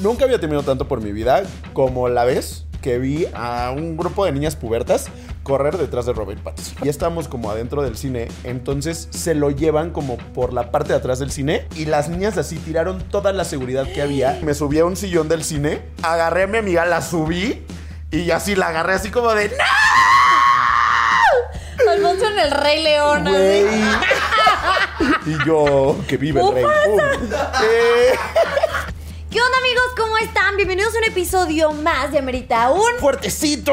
Nunca había temido tanto por mi vida como la vez que vi a un grupo de niñas pubertas correr detrás de Robert Pattinson. Y estábamos como adentro del cine, entonces se lo llevan como por la parte de atrás del cine y las niñas así tiraron toda la seguridad que había. Me subí a un sillón del cine, agarré a mi amiga, la subí y así la agarré así como de ¡No! Alfonso en el Rey León. así. Y yo, que vive el rey. Eh, ¿Qué onda amigos? ¿Cómo están? Bienvenidos a un episodio más de Amerita un... ¡Fuertecito!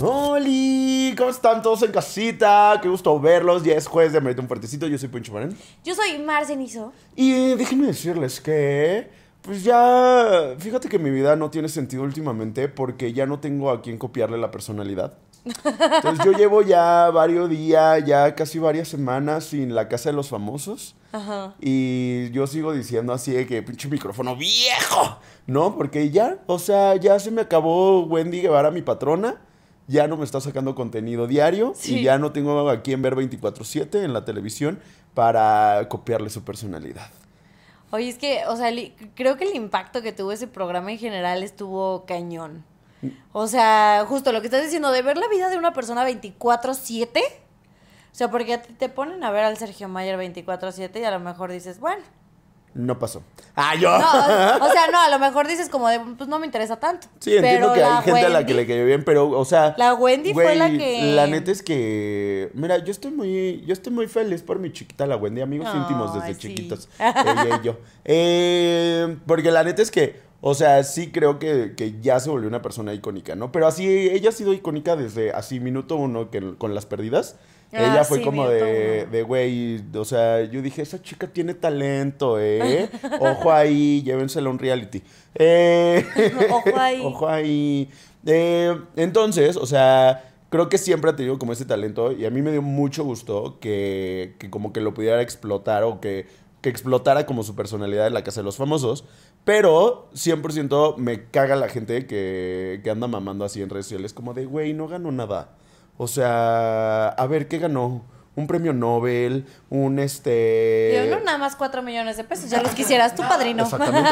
¡Holi! ¿Cómo están todos en casita? Qué gusto verlos. Ya es jueves de Amerita un Fuertecito. Yo soy Poncho Marán. Yo soy Mar Cenizo. Y déjenme decirles que, pues ya, fíjate que mi vida no tiene sentido últimamente porque ya no tengo a quien copiarle la personalidad. Entonces yo llevo ya varios días, ya casi varias semanas sin la casa de los famosos. Ajá. Y yo sigo diciendo así de que pinche micrófono viejo, ¿no? Porque ya, o sea, ya se me acabó Wendy Guevara, mi patrona. Ya no me está sacando contenido diario Sí. y ya no tengo a quien ver 24/7 en la televisión para copiarle su personalidad. Oye, es que, o sea, creo que el impacto que tuvo ese programa en general estuvo cañón. O sea, justo lo que estás diciendo, de ver la vida de una persona 24-7. O sea, porque te ponen a ver al Sergio Mayer 24-7 y a lo mejor dices, bueno. No pasó. ¡Ah, yo! No, o, sea, no, a lo mejor dices como de, pues no me interesa tanto. Sí, entiendo Pero que hay gente a la que le cayó bien, pero, o sea. La Wendy fue la que- La neta es que. Mira, yo estoy muy. Yo estoy muy feliz por mi chiquita, la Wendy, amigos Ay, íntimos desde sí. chiquitos. Ella y yo. Eh, porque la neta es que. O sea, sí creo que, que ya se volvió una persona icónica, ¿no? Pero así, ella ha sido icónica desde así minuto uno que, con las perdidas. Ah, ella fue sí, como de, uno. de, güey, o sea, yo dije, esa chica tiene talento, ¿eh? Ojo ahí, llévensela a un reality. Eh, Ojo ahí. Ojo ahí. Eh, entonces, o sea, creo que siempre ha tenido como ese talento y a mí me dio mucho gusto que, que como que lo pudiera explotar o que, que explotara como su personalidad en la casa de los famosos. Pero 100% me caga la gente que, que anda mamando así en redes sociales como de, güey, no ganó nada. O sea, a ver, ¿qué ganó? Un premio Nobel, un este... Yo no nada más 4 millones de pesos, ya los quisieras tú, padrino. Exactamente.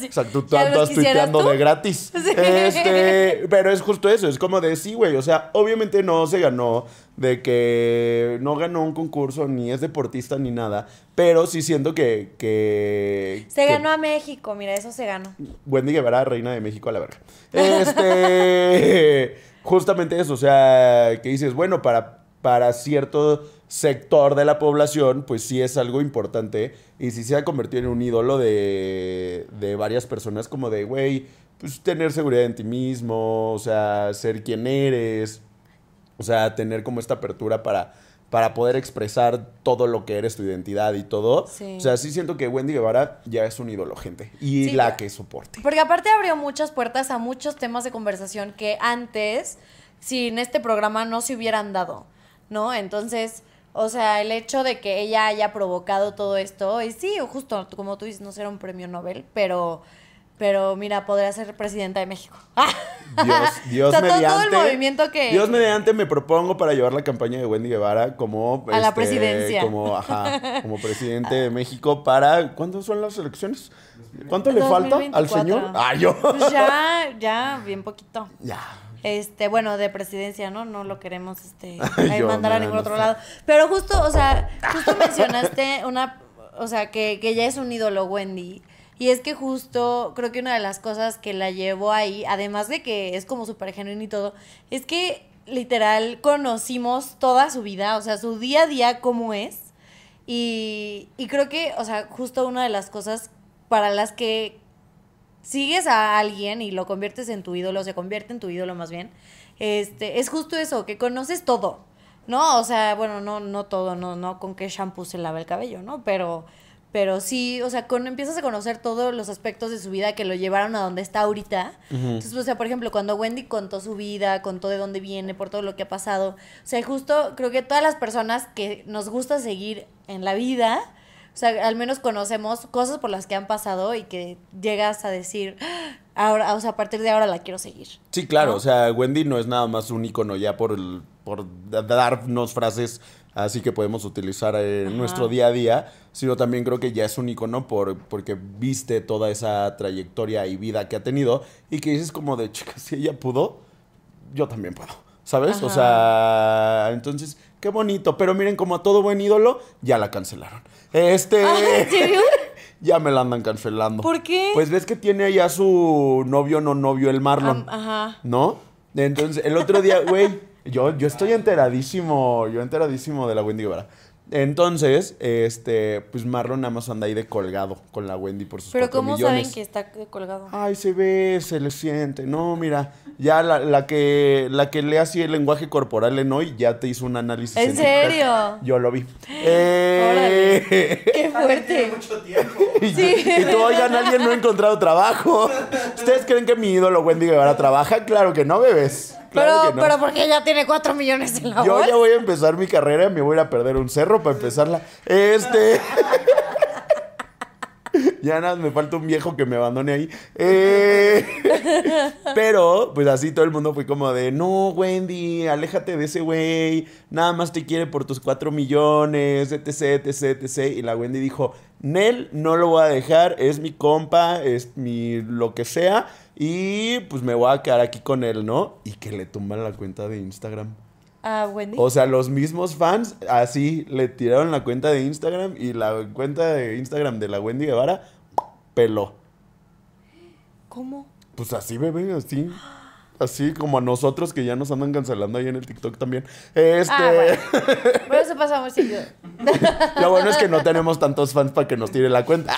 Sí, Exacto, tú andas tuiteando tú. de gratis. Sí. Este, pero es justo eso, es como de sí, güey. O sea, obviamente no se ganó de que no ganó un concurso, ni es deportista, ni nada. Pero sí siento que. que Se que ganó a México, mira, eso se ganó. Wendy Guevara, reina de México a la verga. Este. justamente eso, o sea, que dices, bueno, para, para cierto sector de la población, pues sí es algo importante. Y sí se ha convertido en un ídolo de, de varias personas, como de, güey, pues tener seguridad en ti mismo, o sea, ser quien eres, o sea, tener como esta apertura para, para poder expresar todo lo que eres, tu identidad y todo. Sí. O sea, sí siento que Wendy Guevara ya es un ídolo, gente. Y Sí, la que soporte. Porque aparte abrió muchas puertas a muchos temas de conversación que antes, sin este programa, no se hubieran dado, ¿no? Entonces, o sea, el hecho de que ella haya provocado todo esto, y sí, justo como tú dices, no será un premio Nobel, pero, pero mira, podría ser presidenta de México. Dios, Dios O sea, todo- todo mediante. el movimiento que- Dios mediante me propongo para llevar la campaña de Wendy Guevara como. este, A la presidencia. Como, ajá, como presidente de México para. ¿Cuándo son las elecciones? ¿Cuánto le falta al 2024. señor? Ah, yo. Pues ya, ya, bien poquito. Ya. Este, bueno, de presidencia, ¿no? No lo queremos este Ay, mandar a ningún no otro sé. lado. Pero justo, o sea, justo mencionaste una, o sea, que, que ya es un ídolo Wendy. Y es que justo creo que una de las cosas que la llevó ahí, además de que es como súper genuino y todo, es que literal conocimos toda su vida, o sea, su día a día cómo es. Y, y creo que, o sea, justo una de las cosas para las que sigues a alguien y lo conviertes en tu ídolo, se convierte en tu ídolo más bien, este, es justo eso, que conoces todo, ¿no? O sea, bueno, no, no todo, no, no con qué shampoo se lava el cabello, ¿no? Pero, pero sí, o sea, con, empiezas a conocer todos los aspectos de su vida que lo llevaron a donde está ahorita. Entonces, o sea, por ejemplo, cuando Wendy contó su vida, contó de dónde viene, por todo lo que ha pasado, o sea, justo creo que todas las personas que nos gusta seguir en la vida, sea, al menos conocemos cosas por las que han pasado y que llegas a decir, "Ah, ahora, o sea, a partir de ahora la quiero seguir. Sí, claro, ¿no? o sea, Wendy no es nada más un icono ya por el, por da- darnos frases así que podemos utilizar en Ajá. nuestro día a día, sino también creo que ya es un icono por, porque viste toda esa trayectoria y vida que ha tenido y que dices como de, chica, si ella pudo, yo también puedo, ¿sabes? O sea, entonces, qué bonito, pero miren como a todo buen ídolo, ya la cancelaron. Este... Ah, ¿En serio? Ya me la andan cancelando. ¿Por qué? Pues ves que tiene allá su novio no novio, el Marlon. Ajá. ¿No? Entonces, el otro día, güey, yo, yo estoy enteradísimo, yo enteradísimo de la Wendy Guevara. Entonces, este, pues Marlon nada más anda ahí de colgado con la Wendy por sus Pero cuatro ¿cómo millones. saben que está colgado? Ay, se ve, se le siente. No, mira, ya la, la que la que lee así el lenguaje corporal en hoy ya te hizo un análisis. ¿En serio? Yo lo vi. Eh, ¡Qué fuerte! mucho tiempo. y, Sí. y tú, oigan, alguien no ha encontrado trabajo. ¿Ustedes creen que mi ídolo Wendy Guevara trabaja? Claro que no, bebés. Claro pero, que no. pero porque ella tiene cuatro millones en la Yo bolsa. ya voy a empezar mi carrera y me voy a ir a perder un cerro para empezarla. Este. ya nada, me falta un viejo que me abandone ahí. Eh, Pero, pues así todo el mundo fue como de: No, Wendy, aléjate de ese güey. Nada más te quiere por tus cuatro millones, etc, etc, etc. Y la Wendy dijo: Nel, no lo voy a dejar. Es mi compa, es mi lo que sea. Y pues me voy a quedar aquí con él, ¿no? Y que le tumban la cuenta de Instagram. Ah, Wendy. O sea, los mismos fans así le tiraron la cuenta de Instagram y la cuenta de Instagram de la Wendy Guevara peló. ¿Cómo? Pues así, bebé, así. Así como a nosotros que ya nos andan cancelando ahí en el TikTok también. Este. Ah, bueno. Pero eso pasa muy seguido. Lo bueno es que no tenemos tantos fans para que nos tire la cuenta.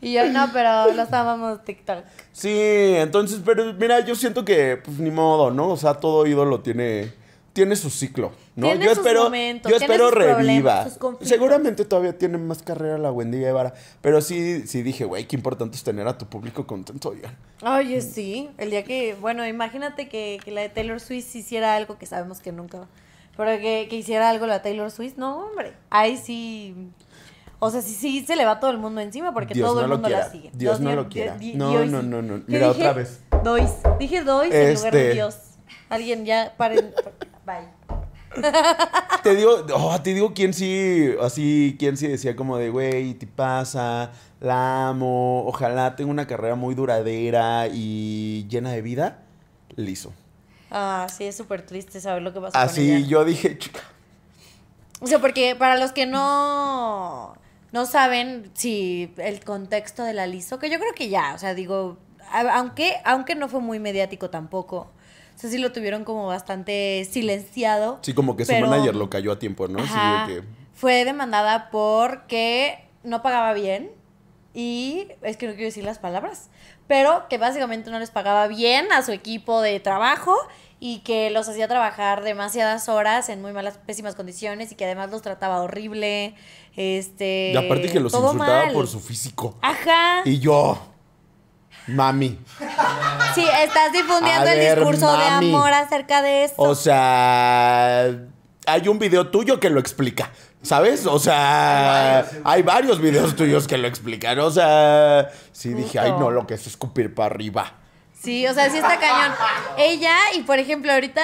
Y yo, no, pero los amamos TikTok. Sí, entonces, pero mira, yo siento que, pues ni modo, ¿no? O sea, todo ídolo tiene, tiene su ciclo, ¿no? Tiene yo sus espero, momentos, yo tiene espero sus reviva. sus. Seguramente todavía tiene más carrera la Wendy Guevara, pero sí, sí dije, güey, qué importante es tener a tu público contento, oigan. Oye, sí. El día que, bueno, imagínate que, que la de Taylor Swift hiciera algo que sabemos que nunca. Pero que, que hiciera algo la Taylor Swift, no, hombre. Ahí sí. O sea, sí, sí se le va todo el mundo encima porque Dios todo no el lo mundo quiera. la sigue. Dios no lo quiera. di- No, Dios- no, no, no. ¿Qué Mira, dije? otra vez. Dois. Dije dois en lugar de Este. Dios. Alguien ya, paren. Bye. Te digo, oh, te digo quién sí, así, quién sí decía como de, güey, te pasa, la amo, ojalá tenga una carrera muy duradera y llena de vida, liso. Ah, sí, es súper triste saber lo que pasó con Así ella. yo dije, chica, O sea, porque para los que no, no saben si el contexto de la liso, que yo creo que ya, o sea, digo, aunque, aunque no fue muy mediático tampoco. O sea, sí lo tuvieron como bastante silenciado. sí, como que su manager lo cayó a tiempo, ¿no? Sí, Ajá. de que, Fue demandada porque no pagaba bien y es que no quiero decir las palabras, pero que básicamente no les pagaba bien a su equipo de trabajo y que los hacía trabajar demasiadas horas en muy malas, pésimas condiciones y que además los trataba horrible, este... y aparte que los insultaba mal. por su físico. Ajá. Y yo, mami, Sí, estás difundiendo A el ver, discurso mami. de amor acerca de esto. o sea, hay un video tuyo que lo explica. ¿Sabes? O sea, Hay varios, videos tuyos que lo explican. O sea, sí dije, ay, no, lo que es escupir para arriba. Sí, o sea, sí está cañón. Ella, y por ejemplo, ahorita,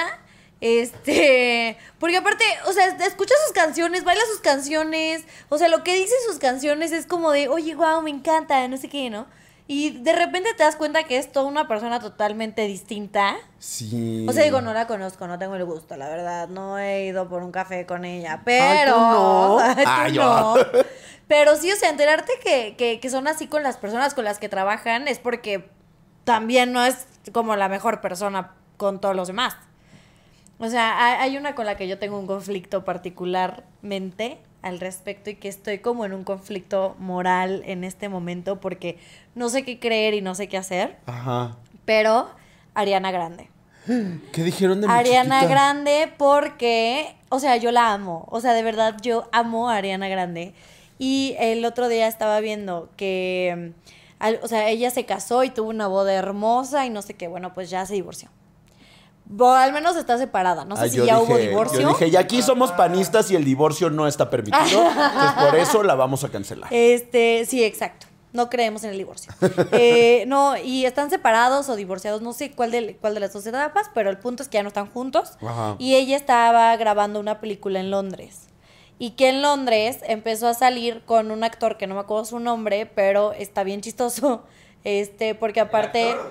este. Porque aparte, o sea, escucha sus canciones, baila sus canciones. O sea, lo que dice sus canciones es como de, oye, wow, me encanta, no sé qué, ¿no? Y de repente te das cuenta que es toda una persona totalmente distinta. Sí. O sea, digo, no la conozco, no tengo el gusto, la verdad. No he ido por un café con ella, pero. Ay, no. Ay, no. Pero sí, o sea, enterarte que, que, que son así con las personas con las que trabajan es porque también no es como la mejor persona con todos los demás. O sea, hay, una con la que yo tengo un conflicto particularmente al respecto y que estoy como en un conflicto moral en este momento porque no sé qué creer y no sé qué hacer, Ajá. pero Ariana Grande. ¿Qué dijeron de mi Ariana chiquita? Grande porque, o sea, yo la amo. O sea, de verdad, yo amo a Ariana Grande. Y el otro día estaba viendo que, mm, al- o sea, ella se casó y tuvo una boda hermosa y no sé qué. Bueno, pues ya se divorció. Al menos está separada. No sé Ah, si ya dije- hubo divorcio. Yo dije, y aquí somos panistas y el divorcio no está permitido. entonces por eso la vamos a cancelar. Este, sí, exacto. No creemos en el divorcio. Eh, no, y están separados o divorciados, no sé cuál de, cuál de las dos etapas, pero el punto es que ya no están juntos. Ajá. Y ella estaba grabando una película en Londres. Y que en Londres empezó a salir con un actor que no me acuerdo su nombre, pero está bien chistoso. Este, porque aparte.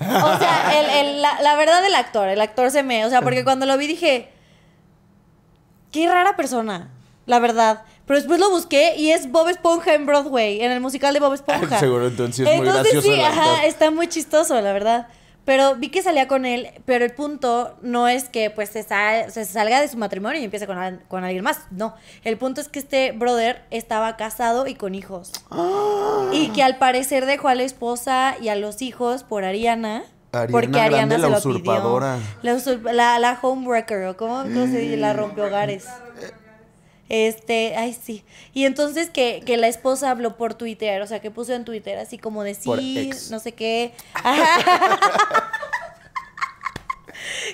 O sea, el, el- la, la verdad del actor, el actor se me. O sea, porque cuando lo vi dije. Qué rara persona, la verdad. Pero después lo busqué y es Bob Esponja en Broadway, en el musical de Bob Esponja. Seguro, entonces es muy Entonces gracioso sí, ajá, está muy chistoso, la verdad. Pero vi que salía con él, pero el punto no es que pues se, sal- se salga de su matrimonio y empiece con, al- con alguien más. No, el punto es que este brother estaba casado y con hijos. Ah. Y que al parecer dejó a la esposa y a los hijos por Ariana. Ariana porque Ariana Grande, se la lo usurpadora. pidió. La, la, la homewrecker, ¿o cómo, cómo se dice? La rompe hogares. Este, ay, sí. Y entonces que, que la esposa habló por Twitter, o sea, que puso en Twitter así como de sí, no sé qué.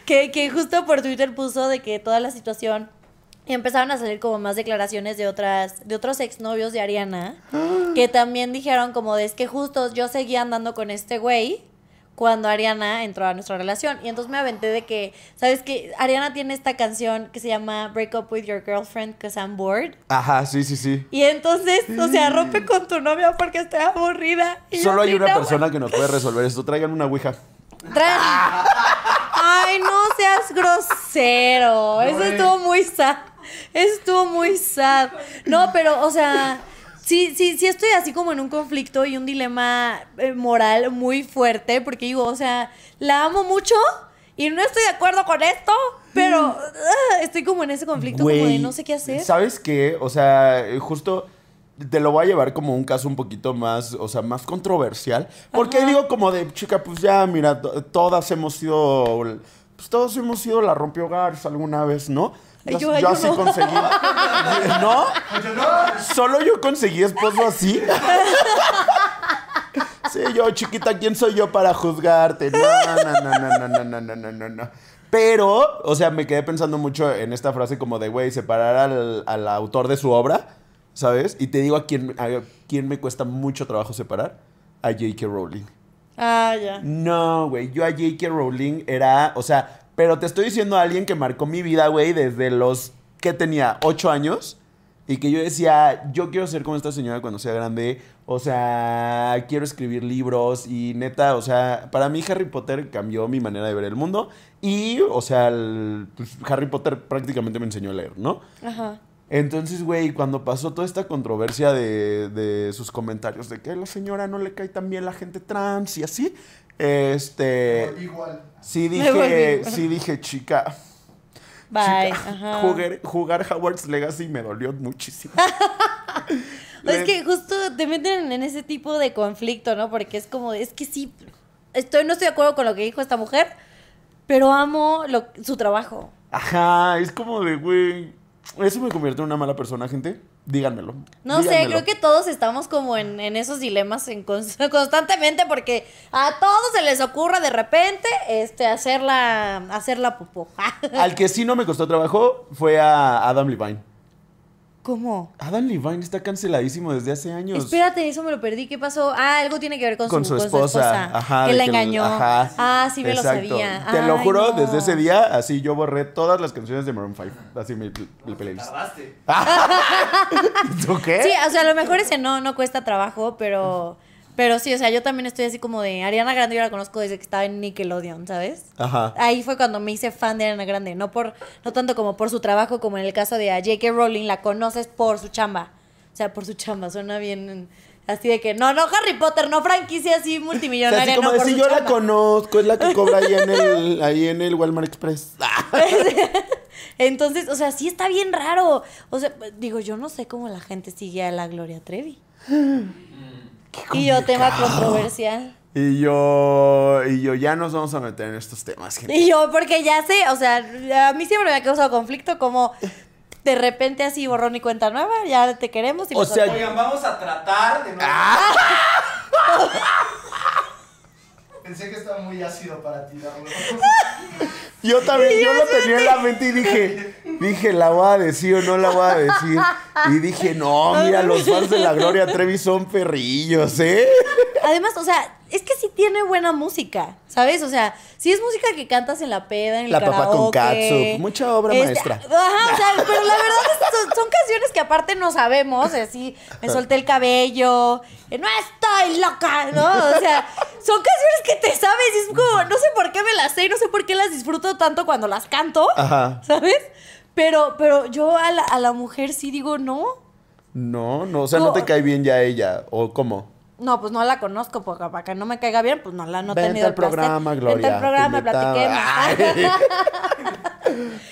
Que, que justo por Twitter puso de que toda la situación. Y empezaron a salir como más declaraciones de otras, de otros exnovios de Ariana, que también dijeron como de es que justo yo seguía andando con este güey cuando Ariana entró a nuestra relación. Y entonces me aventé de que, ¿sabes qué? Ariana tiene esta canción que se llama Break Up With Your Girlfriend Cause I'm Bored. Ajá, sí, sí, sí. Y entonces, o sea, rompe con tu novia porque estoy aburrida. Y Solo hay una "No, persona que nos puede resolver esto. Traigan una ouija. Tra- Ay, no seas grosero. Eso estuvo muy sad. Eso estuvo muy sad. No, pero, o sea, sí, sí, sí estoy así como en un conflicto y un dilema eh, moral muy fuerte. Porque digo, o sea, la amo mucho y no estoy de acuerdo con esto, pero ah, estoy como en ese conflicto como de no sé qué hacer. ¿Sabes qué? O sea, justo te lo voy a llevar como un caso un poquito más, o sea, más controversial. Porque Ajá. digo como de, chica, pues ya, mira, to- todas hemos sido, pues todos hemos sido la rompehogares alguna vez, ¿no? Yo, yo- yo yo así no. conseguí. ¿No? Solo yo conseguí esposo así. Sí, yo, chiquita, ¿quién soy yo para juzgarte? No, no, no, no, no, no, no, no, no, no, no. Pero, o sea, me quedé pensando mucho en esta frase como de, güey, separar al, al autor de su obra, ¿sabes? Y te digo a quién, a quién me cuesta mucho trabajo separar. A J.K. Rowling. Ah, ya. No, güey, yo a J.K. Rowling era, o sea, pero te estoy diciendo a alguien que marcó mi vida, güey, desde los que tenía ocho años y que yo decía, yo quiero ser como esta señora cuando sea grande, o sea, quiero escribir libros y neta, o sea, para mí Harry Potter cambió mi manera de ver el mundo y, o sea, el- pues, Harry Potter prácticamente me enseñó a leer, ¿no? Ajá. Entonces, güey, cuando pasó toda esta controversia de, de sus comentarios de que a la señora no le cae tan bien la gente trans y así, este... Igual. Sí dije, sí dije, chica. Bye. chica, Ajá. Jugar, jugar Howard's Legacy me dolió muchísimo. Es que justo te meten en ese tipo de conflicto, ¿no? Porque es como, es que sí, estoy, no estoy de acuerdo con lo que dijo esta mujer, pero amo lo- su trabajo. Ajá, es como de, güey, ¿eso me convierte en una mala persona, gente? Díganmelo. No sé, creo que todos estamos como en, en esos dilemas en cons- constantemente porque a todos se les ocurre de repente este hacerla hacerla popó. Al que sí no me costó trabajo fue a Adam Levine. ¿Cómo? Adam Levine está canceladísimo desde hace años. Espérate, eso me lo perdí. ¿Qué pasó? Ah, algo tiene que ver con, con su esposa. Ajá. que la engañó. ajá. Ah, sí me Exacto. lo sabía. Te lo juro, no. desde ese día, así yo borré todas las canciones de Maroon 5. Así mi, mi playlist. Tardaste. ¿Tú qué? Sí, o sea, a lo mejor ese no, no cuesta trabajo, pero, pero sí, o sea, yo también estoy así como de Ariana Grande, yo la conozco desde que estaba en Nickelodeon, ¿sabes? Ajá. Ahí fue cuando me hice fan de Ariana Grande, no por, no tanto como por su trabajo, como en el caso de a J.K. Rowling, la conoces por su chamba. O sea, por su chamba, suena bien así de que, no, no Harry Potter, no franquicia así O sea, multimillonaria, así como no por si su yo la chamba". conozco, es la que cobra ahí en el, ahí en el Walmart Express. Entonces, o sea, sí está bien raro. O sea, digo, yo no sé cómo la gente sigue a la Gloria Trevi. y yo, tema controversial. Y yo, y yo ya nos vamos a meter en estos temas, gente. Y yo, porque ya sé, o sea, a mí siempre me ha causado conflicto como de repente así borrón y cuenta nueva, ya te queremos y O sea. Oigan, vamos a tratar de no. Pensé que estaba muy ácido para tirarlo. Yo también, yo lo tenía en la mente y dije, Dije, ¿la voy a decir o no la voy a decir? Y dije, no, mira, los fans de la Gloria Trevi son perrillos, ¿eh? Además, o sea, es que sí tiene buena música, ¿sabes? O sea, sí es música que cantas en la peda, en el La papá con catsup, mucha obra Este, maestra. Ajá, o sea, pero la verdad es que son, son canciones que aparte no sabemos, así, me solté el cabello, eh, no estoy loca, ¿no? O sea, son canciones que te sabes y es como, no sé por qué me las sé y no sé por qué las disfruto tanto cuando las canto, Ajá. ¿sabes? Pero, pero yo a la, a la mujer sí digo, no, No, no, o sea, no te cae bien ya ella, ¿o cómo? No, pues no la conozco, porque para que no me caiga bien, pues no la no he Vente tenido el placer. programa, Vente Gloria. al programa, platiquemos.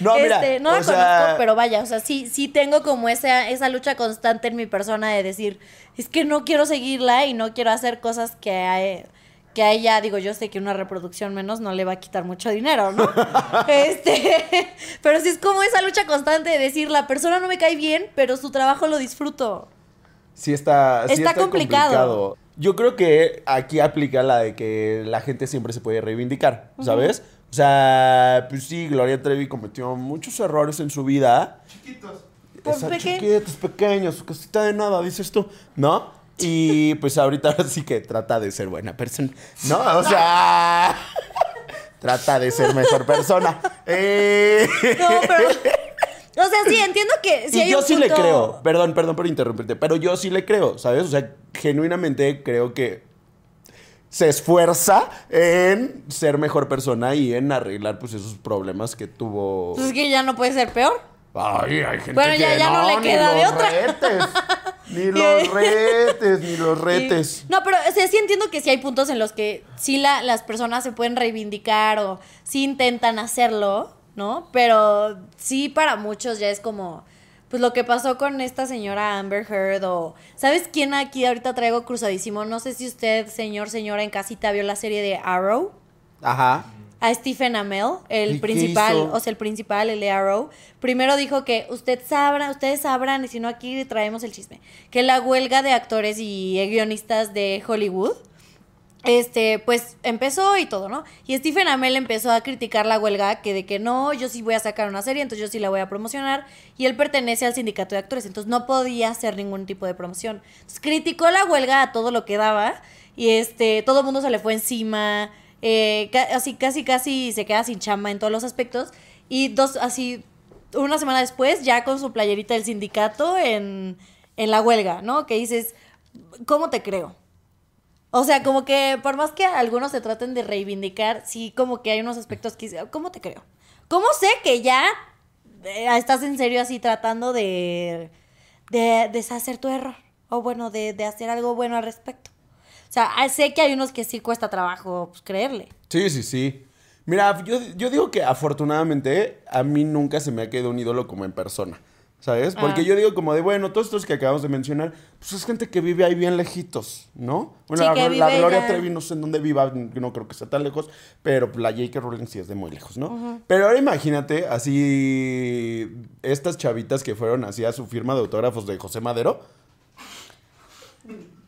No, mira, Este, no la sea, conozco, pero vaya, o sea, sí, sí tengo como esa, esa lucha constante en mi persona de decir, es que no quiero seguirla y no quiero hacer cosas que e- que a ella, digo, yo sé que una reproducción menos no le va a quitar mucho dinero, ¿no? este, pero sí es como esa lucha constante de decir, la persona no me cae bien, pero su trabajo lo disfruto. Sí está, sí Está está complicado. complicado. Yo creo que aquí aplica la de que la gente siempre se puede reivindicar, ¿sabes? O sea, pues sí, Gloria Trevi cometió muchos errores en su vida. Chiquitos. Pues Esa peque- chiquitos, pequeños, cosita de nada, dices tú, ¿no? Y pues ahorita ahora sí que trata de ser buena persona, ¿no? O sea, trata de ser mejor persona. Eh, No, pero... O sea, sí, entiendo que si y hay yo un sí le creo, perdón, perdón por interrumpirte, pero yo sí le creo, ¿sabes? O sea, genuinamente creo que se esfuerza en ser mejor persona y en arreglar pues esos problemas que tuvo. Pues es que ya no puede ser peor. Ay, hay gente Bueno, ya- que ya no le queda de otra. retes, ni los retes, ni los retes. No, pero o sea, sí entiendo que sí hay puntos en los que sí la- las personas se pueden reivindicar o sí intentan hacerlo, ¿no? Pero sí para muchos ya es como, pues lo que pasó con esta señora Amber Heard o... ¿Sabes quién aquí ahorita traigo cruzadísimo? No sé si usted, señor, señora en casita, vio la serie de Arrow. Ajá. A Stephen Amell, ¿Y el principal, o sea, el principal, el de Arrow, primero dijo que usted sabrá, ustedes sabrán, y si no aquí traemos el chisme, que la huelga de actores y guionistas de Hollywood, este, pues empezó y todo, ¿no? Y Stephen Amell empezó a criticar la huelga, que de que no, yo sí voy a sacar una serie, entonces yo sí la voy a promocionar, y él pertenece al sindicato de actores, entonces no podía hacer ningún tipo de promoción. Entonces criticó la huelga a todo lo que daba, y este, todo el mundo se le fue encima, eh, así casi casi se queda sin chamba en todos los aspectos, y dos, así, una semana después, ya con su playerita del sindicato en, en la huelga, ¿no? Que dices, ¿cómo te creo? O sea, como que por más que algunos se traten de reivindicar, sí, como que hay unos aspectos que ¿cómo te creo? ¿Cómo sé que ya eh, estás en serio así tratando de, de deshacer tu error? O bueno, de, de hacer algo bueno al respecto. O sea, ah, sé que hay unos que sí cuesta trabajo pues, creerle. Sí, sí, sí. Mira, yo, yo digo que afortunadamente a mí nunca se me ha quedado un ídolo como en persona. ¿Sabes? Porque Ah. yo digo como de, bueno, todos estos que acabamos de mencionar, pues es gente que vive ahí bien lejitos, ¿no? Bueno, Sí, la, que la vive Gloria ya- Trevi no sé en dónde viva, no creo que sea tan lejos, pero la J.K. Rowling sí es de muy lejos, ¿no? Pero ahora imagínate así estas chavitas que fueron así a su firma de autógrafos de José Madero.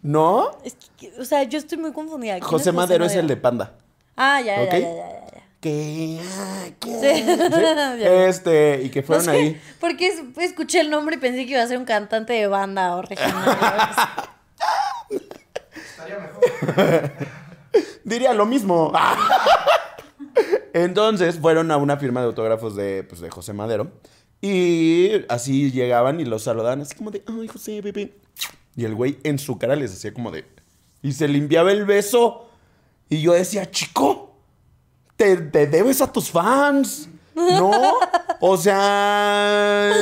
¿No? Es que, o sea, yo estoy muy confundida. ¿Quién José Madero es el de Panda. Ah, ya, ¿Ok? ya, ya, ya, ya, ya. Que... ah, que- Sí. Ya. Este, y que No fueron sé, ahí. porque es- escuché el nombre y pensé que iba a ser un cantante de banda o regional. Estaría mejor. Diría lo mismo. Entonces fueron a una firma de autógrafos de, pues, de José Madero. Y así llegaban y los saludaban, así como de, ay, José, bebé. Y el güey en su cara les hacía como de. Y se limpiaba el beso. Y yo decía, chico, te, te debes a tus fans. ¿No? O sea,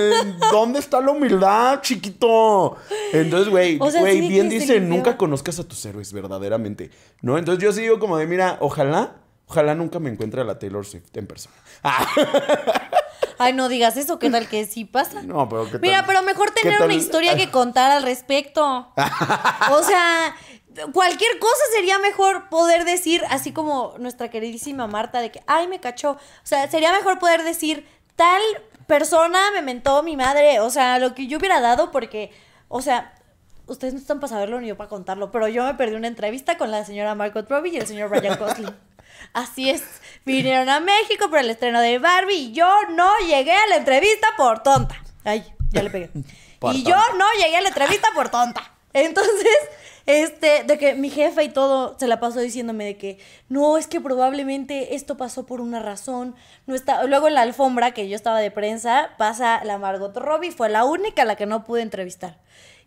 ¿dónde está la humildad, chiquito? Entonces, güey, O sea, güey, sí bien dice, nunca conozcas a tus héroes verdaderamente, ¿no? Entonces yo sí digo como de, mira, ojalá, ojalá nunca me encuentre a la Taylor Swift en persona. Ah, Ay, no digas eso, ¿qué tal que sí pasa? no, pero ¿qué Mira, tal? pero mejor ¿Qué tener una historia que contar al respecto. O sea, cualquier cosa sería mejor poder decir, así como nuestra queridísima Marta, de que, ay, me cachó. O sea, sería mejor poder decir, tal persona me mentó mi madre. O sea, lo que yo hubiera dado, porque, o sea, ustedes no están para saberlo ni yo para contarlo, pero yo me perdí una entrevista con la señora Margot Robbie y el señor Ryan Gosling. Así es. Vinieron a México por el estreno de Barbie y yo no llegué a la entrevista por tonta. Ay, ya le pegué. Por y tonta. yo no llegué a la entrevista por tonta. Entonces, este, de que mi jefa y todo se la pasó diciéndome de que no, es que probablemente esto pasó por una razón. No está... Luego en la alfombra, que yo estaba de prensa, pasa la Margot Robbie, fue la única a la que no pude entrevistar.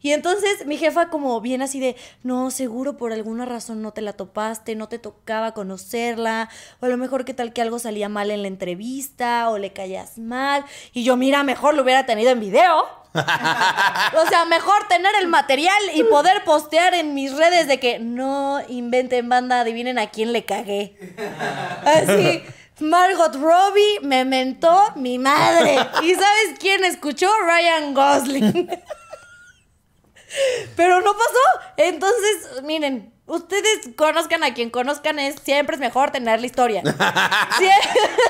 Y entonces mi jefa como bien así de, no, seguro por alguna razón no te la topaste, no te tocaba conocerla, o a lo mejor qué tal que algo salía mal en la entrevista, o le caías mal. Y yo, mira, mejor lo hubiera tenido en video. o sea, mejor tener el material y poder postear en mis redes de que no inventen banda, adivinen a quién le cagué. Así. Margot Robbie me mentó mi madre. ¿Y sabes quién escuchó? Ryan Gosling. Pero no pasó. Entonces, miren, ustedes conozcan a quien conozcan, es, siempre es mejor tener la historia. Sie-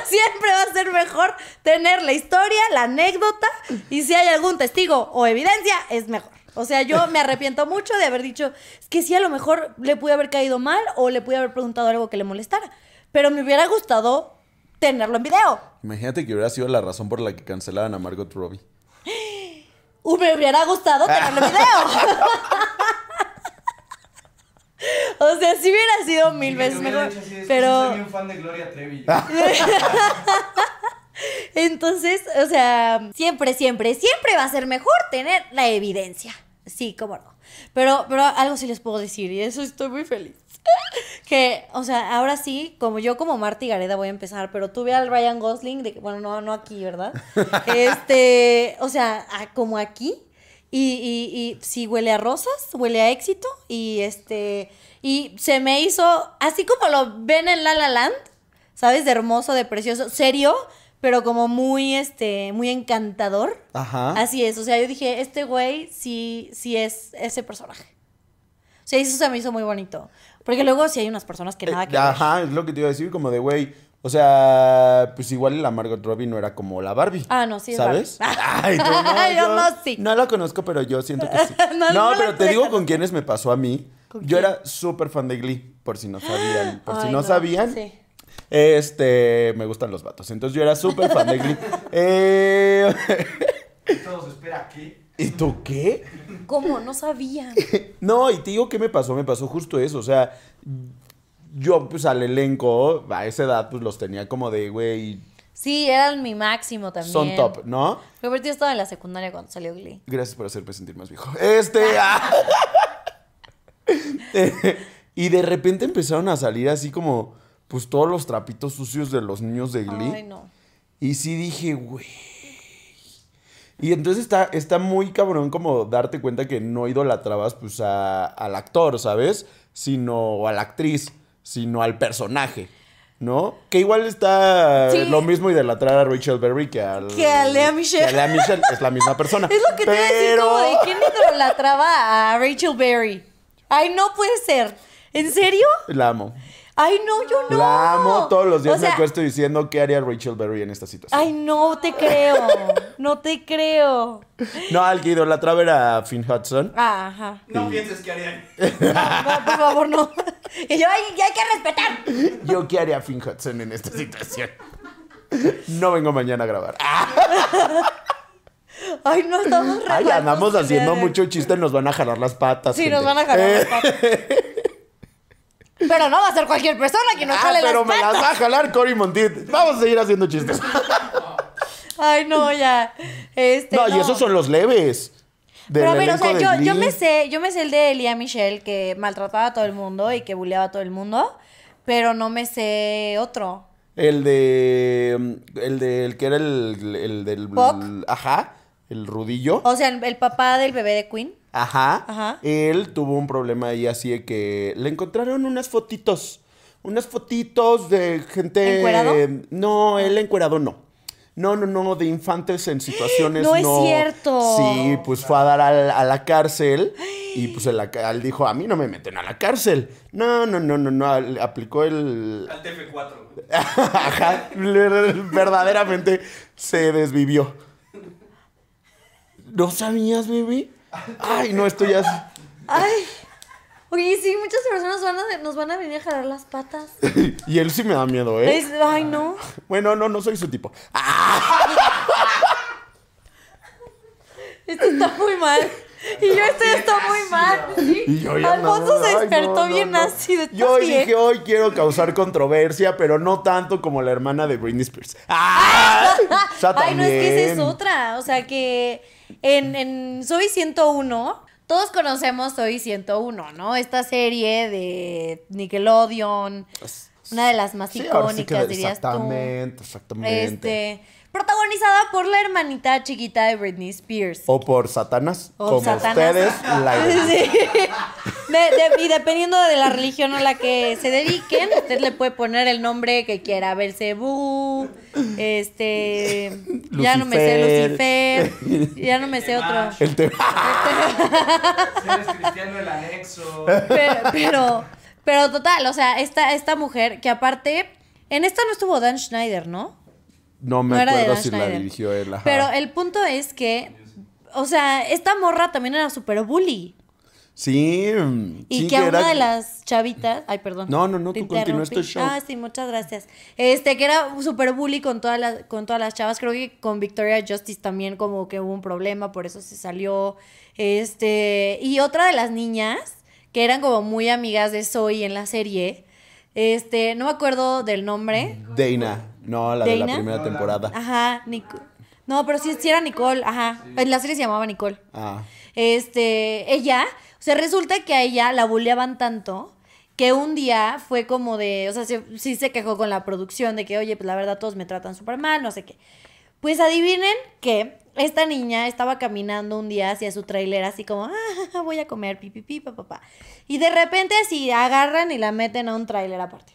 siempre va a ser mejor tener la historia, la anécdota, y si hay algún testigo o evidencia, es mejor. O sea, yo me arrepiento mucho de haber dicho es que sí, a lo mejor le pude haber caído mal o le pude haber preguntado algo que le molestara. Pero me hubiera gustado tenerlo en video. Imagínate que hubiera sido la razón por la que cancelaran a Margot Robbie. Me hubiera gustado tenerlo en video. o sea, sí hubiera sido mil veces mejor. así, Pero soy un fan de Gloria Trevi. entonces, o sea, siempre, siempre, siempre va a ser mejor tener la evidencia. Sí, cómo no. Pero, pero algo sí les puedo decir y eso estoy muy feliz. Que, o sea, ahora sí, como yo como Marty Gareda voy a empezar, pero tuve al Ryan Gosling, de bueno, no, no aquí, ¿verdad? Este, o sea, como aquí, y, y, y sí huele a rosas, huele a éxito, y este, y se me hizo, así como lo ven en La La Land, ¿sabes? De hermoso, de precioso, serio, pero como muy, este, muy encantador. Ajá. Así es, o sea, yo dije, este güey sí, sí es ese personaje. O sea, eso se me hizo muy bonito. Porque luego sí hay unas personas que nada que Eh, ver. Ajá, es lo que te iba a decir, como de, güey, o sea, pues igual la Margot Robbie no era como la Barbie. Ah, no, sí es ¿Sabes? Barbie. Ay, tú no, Yo no, sí. No la conozco, pero yo siento que sí. No, No, no pero te digo con quiénes me pasó a mí. ¿Con Yo quién? era súper fan de Glee, por si no sabían. Por si no, sabían. Sí. Este, me gustan los vatos. Entonces yo era súper fan de Glee. Eh, Todos espera aquí. ¿Y tú qué? ¿Cómo? No sabía. No, y te digo qué me pasó, me pasó justo eso, o sea, yo pues al elenco, a esa edad pues los tenía como de, güey, Sí, eran mi máximo también. son top, ¿no? Roberto yo estaba en la secundaria cuando salió Glee. Gracias por hacerme sentir más viejo. Este... ah. Eh, y de repente empezaron a salir así como, pues todos los trapitos sucios de los niños de Glee. Ay, no. Y sí dije, güey. Y entonces está, está muy cabrón como darte cuenta que no idolatrabas pues a- al actor, ¿sabes? Sino a la actriz, sino al personaje, ¿no? Que igual está Sí. lo mismo idolatrar a Rachel Berry que, al, Que a Lea Michele. que a Lea Michele, es la misma persona. Es lo que te iba a decir Pero... como de quién idolatraba a Rachel Berry. Ay, no puede ser. ¿En serio? La amo. Ay, no, yo no. La amo. Todos los días O sea, me acuesto diciendo qué haría Rachel Berry en esta situación. Ay, no te creo. No te creo. No, al que idolatraba era a Finn Hudson. Ajá. No pienses que harían. No, por favor, no. Y yo, ay, ya hay que respetar. Yo qué haría Finn Hudson en esta situación. No vengo mañana a grabar. Ay, no estamos Ay, andamos haciendo mucho chiste, nos van a jalar las patas. Sí, gente. nos van a jalar Eh, las patas. Pero no va a ser cualquier persona que nos ah, jale pero las me las patas. va a jalar Cory Montit. Vamos a seguir haciendo chistes. Ay, no, ya. Este, No, y esos son los leves. Del Pero a ver, o sea, yo, yo me sé, yo me sé el de Elia Michelle que maltrataba a todo el mundo y que bulleaba a todo el mundo, pero no me sé otro. El de. El de. El que era el. El del. ¿Puck? Ajá. El rudillo. O sea, el, el papá del bebé de Queen. Ajá. Ajá. Él tuvo un problema ahí así de que le encontraron unas fotitos. Unas fotitos de gente. ¿Encuerado? No, él encuerado no. No, no, no, de infantes en situaciones. No es cierto. Sí, pues fue a dar al- a la cárcel y pues ca- él dijo, a mí no me meten a la cárcel. No, no, no, no, no, aplicó el... Al TF4. Ajá, le- verdaderamente se desvivió. ¿No sabías, baby? Ay, no, esto ya es... Ay, Oye, sí, muchas personas van a, nos van a venir a jalar las patas. Y él sí me da miedo, ¿eh? Es- ay, no. Bueno, no, no soy su tipo. Esto está muy mal. Y yo esto ya está muy mal. ¿sí? Y yo ya no, Alfonso se ay, no, despertó no, bien no. ácido. ¿estás Yo bien? dije, hoy quiero causar controversia, pero no tanto como la hermana de Britney Spears. ¡Ah! Ay, no, es que esa es otra. O sea que en, en Soy 101, todos conocemos Soy 101, ¿no? Esta serie de Nickelodeon, una de las más Sí, ahora sí que icónicas, dirías tú. Exactamente, exactamente. Este, protagonizada por la hermanita chiquita de Britney Spears. O por Satanás, O como Satanás. ustedes la Sí. De- de- y dependiendo de la religión a la que se dediquen, usted le puede poner el nombre que quiera, Belcebú, este, ya no me sé Lucifer, ya no me sé otro. El tema. Si eres cristiano, el anexo. Pero, pero, pero total, o sea, esta, esta mujer que aparte, en esta no estuvo Dan Schneider, ¿no? No me No acuerdo si la dirigió él. ajá. Pero el punto es que, o sea, esta morra también era súper bully. Sí. mm, Y sí que a era- una de las chavitas. Ay, perdón. No, no, no, tú continúa interrumpí. este show. Ah, sí, muchas gracias. Este, que era súper bully con todas las, con todas las chavas. Creo que con Victoria Justice también como que hubo un problema, por eso se salió. Este, y otra de las niñas, que eran como muy amigas de Zoe en la serie. Este, no me acuerdo del nombre. Dana. No, la de la primera No, la- temporada. Ajá, Nico- No, pero sí, sí era Nicole, ajá. En la serie se llamaba Nicole. Ah. Este, ella, o sea, resulta que a ella la bulleaban tanto que un día fue como de, o sea, sí, sí se quejó con la producción de que, oye, pues la verdad todos me tratan súper mal, no sé qué. Pues adivinen que esta niña estaba caminando un día hacia su trailer así como, ah, voy a comer, pipi, pipi, papá. Y de repente así agarran y la meten a un trailer aparte.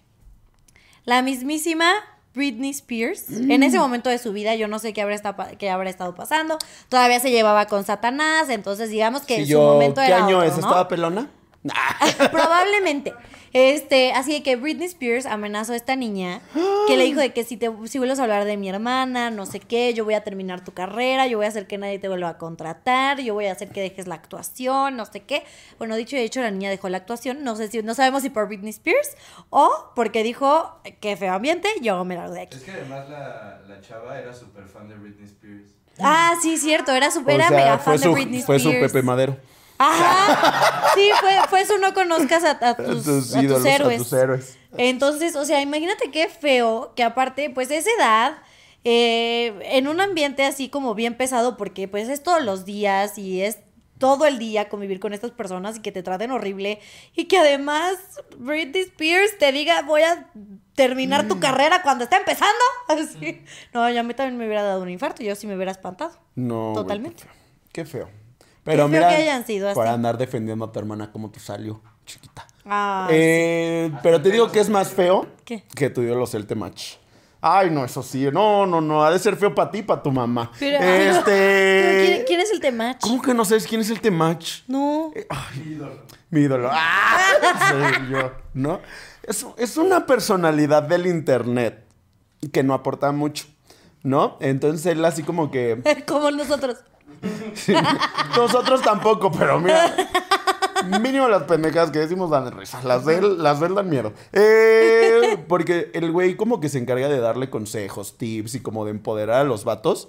La mismísima Britney Spears, en ese momento de su vida, yo no sé qué habrá, esta- qué habrá estado pasando. Todavía se llevaba con Satanás, entonces digamos que Sí, su yo, momento ¿Qué era año otro, es? ¿no? ¿Estaba pelona? Probablemente. Este, así de que Britney Spears amenazó a esta niña que le dijo de que si te si vuelves a hablar de mi hermana, no sé qué, yo voy a terminar tu carrera, yo voy a hacer que nadie te vuelva a contratar, yo voy a hacer que dejes la actuación, no sé qué. Bueno, dicho y hecho, la niña dejó la actuación, no sé si no sabemos si por Britney Spears o porque dijo que feo ambiente, yo me largo de aquí. Es que además la, la chava era súper fan de Britney Spears. Ah, sí, cierto, era su, O sea, mega fue fan de Britney fue Spears. su Pepe Madero. Ajá. Sí, fue, fue su no conozcas a, a tus, tus a tus ídolos, a héroes. tus héroes. Entonces, o sea, imagínate qué feo que aparte, pues esa edad, eh, en un ambiente así como bien pesado, porque pues es todos los días y es todo el día convivir con estas personas y que te traten horrible y que además Britney Spears te diga voy a terminar Mm. tu carrera cuando está empezando. Así. No, yo a mí también me hubiera dado un infarto, yo sí me hubiera espantado. No. Totalmente. Qué feo. Pero mira, que hayan sido así. para andar defendiendo a tu hermana como te salió, chiquita. Ah, Eh, pero te digo que es más feo ¿Qué? que tu los el match. Ay, no, eso sí. No, no, no. Ha de ser feo para ti, para tu mamá. Pero- este. Pero ¿quién, quién es el temach? ¿Cómo que no sabes quién es el Temach? No. Mi ídolo. ¡Ah! Soy yo, ¿no? Es, es una personalidad del internet que no aporta mucho, ¿no? Entonces él así como que... Como nosotros. Nosotros tampoco, pero mira... Mínimo las pendejas que decimos dan risa. Las de él, las dan miedo. Eh, porque el güey como que se encarga de darle consejos, tips y como de empoderar a los vatos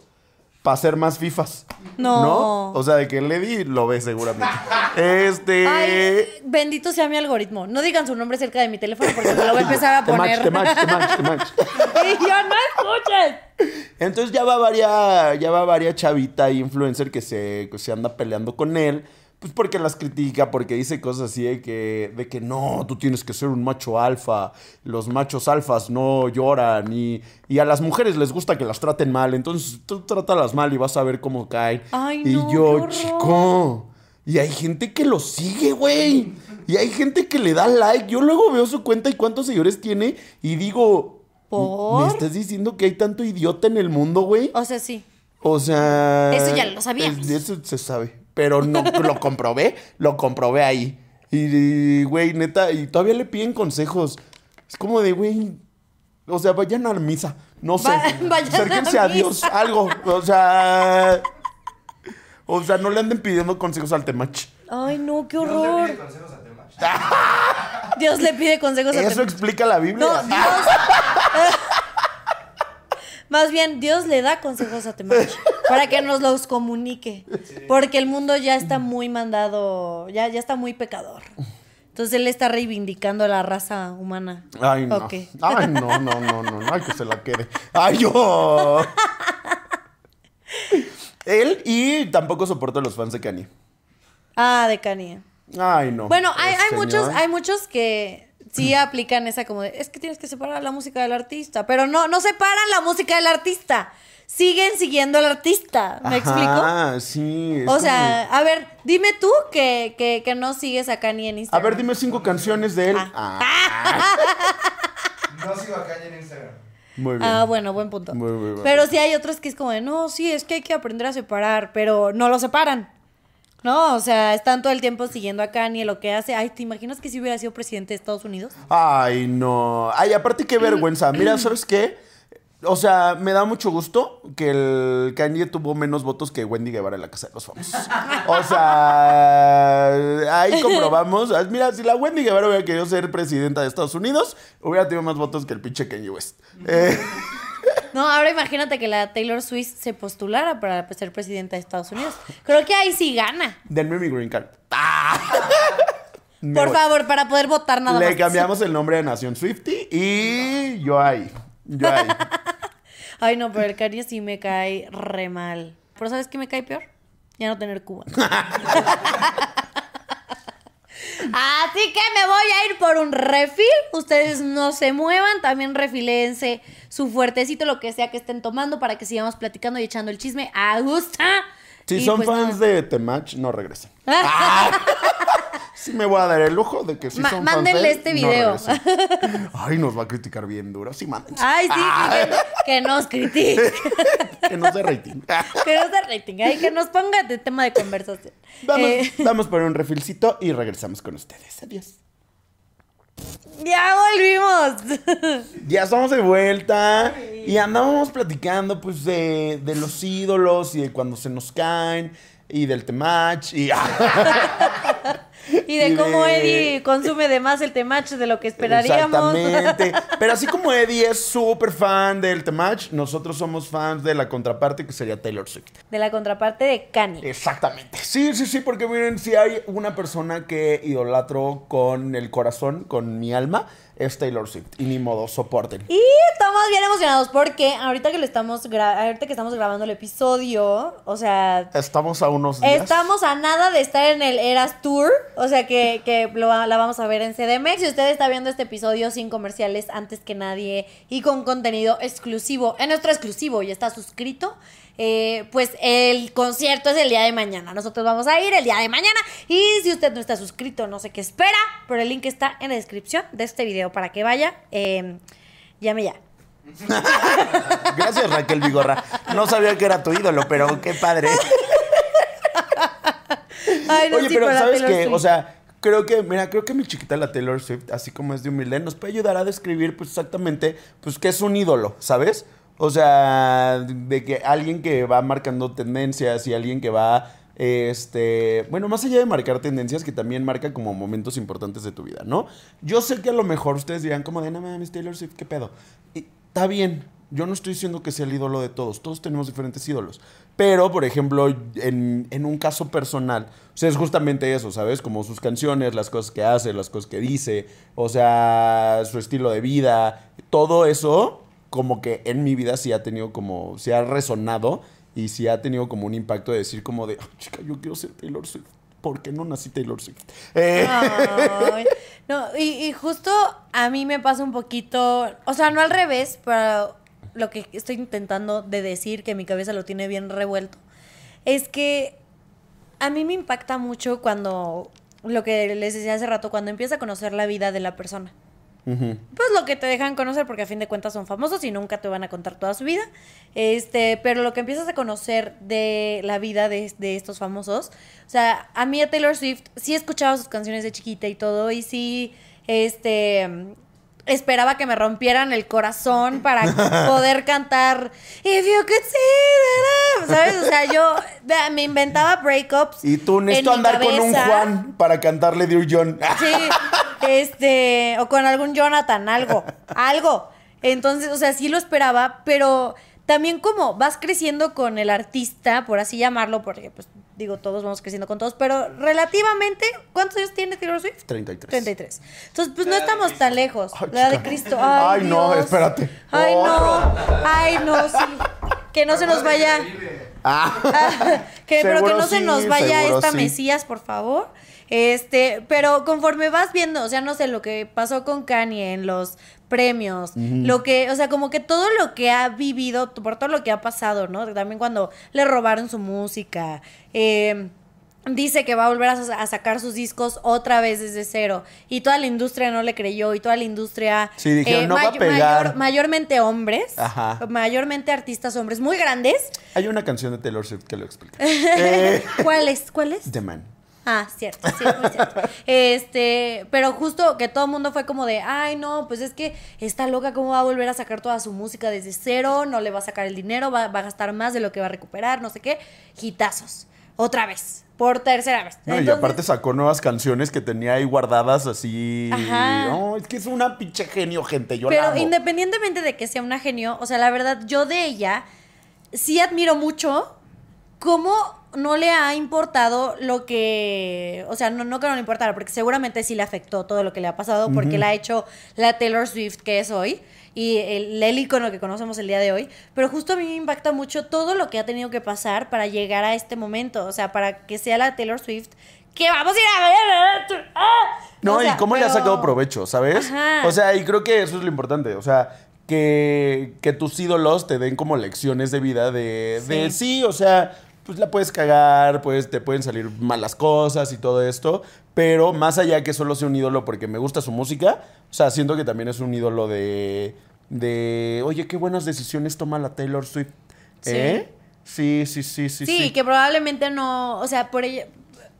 para ser más fifas. No. O sea, de que Lady lo ve seguramente. Este... Ay, bendito sea mi algoritmo. No digan su nombre cerca de mi teléfono porque me lo voy a empezar a Te match, poner. te match, te match, te match. y yo no escuches. Entonces ya va varia, ya va varia chavita influencer que se, que se anda peleando con él. Pues porque las critica, porque dice cosas así de que, de que no, tú tienes que ser un macho alfa. Los machos alfas no lloran. Y, y a las mujeres les gusta que las traten mal. Entonces tú trátalas mal y vas a ver cómo caen. Ay, y no, yo, chico. Y hay gente que lo sigue, güey. Y hay gente que le da like. Yo luego veo su cuenta y cuántos seguidores tiene. Y digo, ¿Por? ¿me estás diciendo que hay tanto idiota en el mundo, güey? O sea, sí. O sea. Eso ya lo sabíamos. es- Eso se sabe. Pero no lo comprobé, lo comprobé ahí. Y, güey, neta, y todavía le piden consejos. Es como de, güey. O sea, vayan a la misa. No sé. Va- vayan a Acérquense a, misa. Dios, algo. O sea. O sea, no le anden pidiendo consejos al temach. Ay, no, qué ¿No le horror. pide consejos a Temach? Dios le pide consejos a Eso Temach. explica la Biblia. No, Dios. Más bien, Dios le da consejos a Temach para que nos los comunique. Porque el mundo ya está muy mandado, ya, ya está muy pecador. Entonces él está reivindicando a la raza humana. Ay, no. Ok. Ay, no, no, no, no, no. Ay, que se la quede. Ay, yo. Él y tampoco soporto a los fans de Kanye. Ah, de Kanye. Ay, no. Bueno, hay, El hay muchos, hay muchos que sí aplican esa como de, es que tienes que separar la música del artista, pero no, no separan la música del artista. Siguen siguiendo al artista. ¿Me explico? Ah, sí. O como- sea, a ver, dime tú que, que, que no sigues a Kanye en A Instagram. ver, dime cinco canciones de él. Ah, No sigo a Kanye en Instagram. muy bien. Ah, bueno, buen punto. Muy, muy pero sí hay otros que es como de, no, sí, es que hay que aprender a separar, pero no lo separan. No, o sea, están todo el tiempo siguiendo a Kanye, lo que hace. Ay, ¿te imaginas que si hubiera sido presidente de Estados Unidos? Ay, no. Ay, aparte qué vergüenza. Mira, ¿sabes qué? O sea, me da mucho gusto que el Kanye tuvo menos votos que Wendy Guevara en la Casa de los Famosos. O sea, ahí comprobamos. Ah, Mira, si la Wendy Guevara hubiera querido ser presidenta de Estados Unidos, hubiera tenido más votos que el pinche Kanye West. Eh, No, ahora imagínate que la Taylor Swift se postulara para ser presidenta de Estados Unidos. Creo que ahí sí gana. denme mi green card. Ah. Por voy. favor, para poder votar nada Le más. cambiamos el nombre de Nación Swifty y yo ahí. Yo ahí. Ay, no, pero el Kanye sí me cae re mal. ¿Pero sabes qué me cae peor? Ya no tener Cuba. Así que me voy a ir por un refil. Ustedes no se muevan. También refilense su fuertecito, lo que sea que estén tomando, para que sigamos platicando y echando el chisme a gusto. Si Y son pues fans de Temach, no regresen. Ah. Sí me voy a dar el lujo de que si Ma- son fans mándenle de él, este video. Ay, nos va a criticar bien duro. Sí, mándense. Ay, sí, sí, que, que nos critique. Que no se rating. que nos dé rating. Ay, que nos ponga de tema de conversación. Vamos, Eh, vamos por un refilcito y regresamos con ustedes. Adiós. ya volvimos. Ya estamos de vuelta y andábamos platicando pues de, de los ídolos y de cuando se nos caen y del temach y Y de Y cómo de- Eddie consume de más el temach de lo que esperaríamos. Exactamente. Pero así como Eddie es súper fan del temach, nosotros somos fans de la contraparte que sería Taylor Swift. De la contraparte de Kanye. Exactamente. Sí, sí, sí, porque miren, si hay una persona que idolatro con el corazón, con mi alma, es Taylor Swift. Y ni modo, soporten. Y estamos bien emocionados porque ahorita que lo estamos ahorita que estamos grabando el episodio, o sea, Estamos a unos días. Estamos a nada de estar en el Eras Tour, o sea que, que lo la vamos a ver en CDMX. Si usted está viendo este episodio sin comerciales antes que nadie y con contenido exclusivo, en nuestro exclusivo y está suscrito, eh, pues el concierto es el día de mañana. Nosotros vamos a ir el día de mañana. Y si usted no está suscrito, no sé qué espera, pero el link está en la descripción de este video para que vaya. Eh, llame ya. Gracias, Raquel Vigorra. No sabía que era tu ídolo, pero qué padre. Ay, no, Oye, sí, pero ¿sabes qué? O sea, creo que, mira, creo que mi chiquita la Taylor Swift, así como es de humilde, nos puede ayudar a describir, pues, exactamente, pues, qué es un ídolo, ¿sabes? O sea, de que alguien que va marcando tendencias y alguien que va, este, bueno, más allá de marcar tendencias, que también marca como momentos importantes de tu vida, ¿no? Yo sé que a lo mejor ustedes dirán como de, no mames, Taylor Swift, ¿qué pedo? Y está bien, yo no estoy diciendo que sea el ídolo de todos, todos tenemos diferentes ídolos. Pero, por ejemplo, en, en un caso personal, o sea, es justamente eso, ¿sabes? Como sus canciones, las cosas que hace, las cosas que dice, o sea, su estilo de vida, todo eso, como que en mi vida sí ha tenido como, sí ha resonado y sí ha tenido como un impacto de decir como de, "Ah, chica, yo quiero ser Taylor Swift. ¿Por qué no nací Taylor Swift? Eh, no, y, y justo a mí me pasa un poquito, o sea, no al revés, pero lo que estoy intentando de decir, que mi cabeza lo tiene bien revuelto, es que a mí me impacta mucho cuando, lo que les decía hace rato, cuando empieza a conocer la vida de la persona. Pues lo que te dejan conocer, porque a fin de cuentas son famosos y nunca te van a contar toda su vida. Este, pero lo que empiezas a conocer de la vida de, de estos famosos. O sea, a mí a Taylor Swift sí he escuchado sus canciones de chiquita y todo. Y sí, este. esperaba que me rompieran el corazón para poder cantar If you could see that love", ¿sabes? O sea, yo me inventaba breakups. Y tú necesito andar con un. Juan para cantarle Dear John. Sí, este, o con algún Jonathan, algo, algo. Entonces, o sea, sí lo esperaba, pero también como vas creciendo con el artista, por así llamarlo, porque pues digo, todos vamos creciendo con todos, pero relativamente, ¿cuántos años tiene Taylor Swift? 33. 33. Entonces, pues no estamos tan lejos. Ay, la de. Cristo. Ay, Ay, no, espérate. Ay, no. Ay, no, sí. Que no se nos vaya. Ah, que, pero que no se nos vaya esta sí. Mesías, por favor. Este, pero conforme vas viendo, o sea, no sé, lo que pasó con Kanye en los premios, lo que, o sea, como que todo lo que ha vivido, por todo lo que ha pasado, ¿no? También cuando le robaron su música, eh, Dice que va a volver a, a sacar sus discos otra vez desde cero. Y toda la industria no le creyó. Y toda la industria. Sí, dijeron, "No va a may- pegar". mayor- mayormente hombres. Ajá. Mayormente artistas hombres muy grandes. hay una canción de Taylor Swift que lo explica. Eh, ¿Cuáles? ¿Cuáles? The Man. Ah, cierto, sí, muy cierto. Este, pero justo que todo el mundo fue como de, ay, no, pues es que está loca, ¿cómo va a volver a sacar toda su música desde cero? No le va a sacar el dinero, va, va a gastar más de lo que va a recuperar, no sé qué. Hitazos. Otra vez, por tercera vez. No, y aparte sacó nuevas canciones que tenía ahí guardadas así. Ajá. No, es que es una pinche genio, gente. Yo la Pero amo. independientemente de que sea una genio, o sea, la verdad, yo de ella sí admiro mucho cómo no le ha importado lo que. O sea, no, no que no le importara, porque seguramente sí le afectó todo lo que le ha pasado, porque la ha hecho la Taylor Swift que es hoy. Y el, el icono que conocemos el día de hoy. Pero justo a mí me impacta mucho todo lo que ha tenido que pasar para llegar a este momento. O sea, para que sea la Taylor Swift que vamos a ir a ver. ¡Ah! No, O sea, y cómo le ha sacado provecho, ¿sabes? Ajá. O sea, y creo que eso es lo importante. O sea, que, que tus ídolos te den como lecciones de vida de sí, de, sí o sea, pues la puedes cagar, pues te pueden salir malas cosas y todo esto. Pero más allá que solo sea un ídolo porque me gusta su música, o sea, siento que también es un ídolo de. de oye, qué buenas decisiones toma la Taylor Swift. Sí. ¿Eh? Sí, sí, sí, sí. Sí, que probablemente no, o sea, por ella,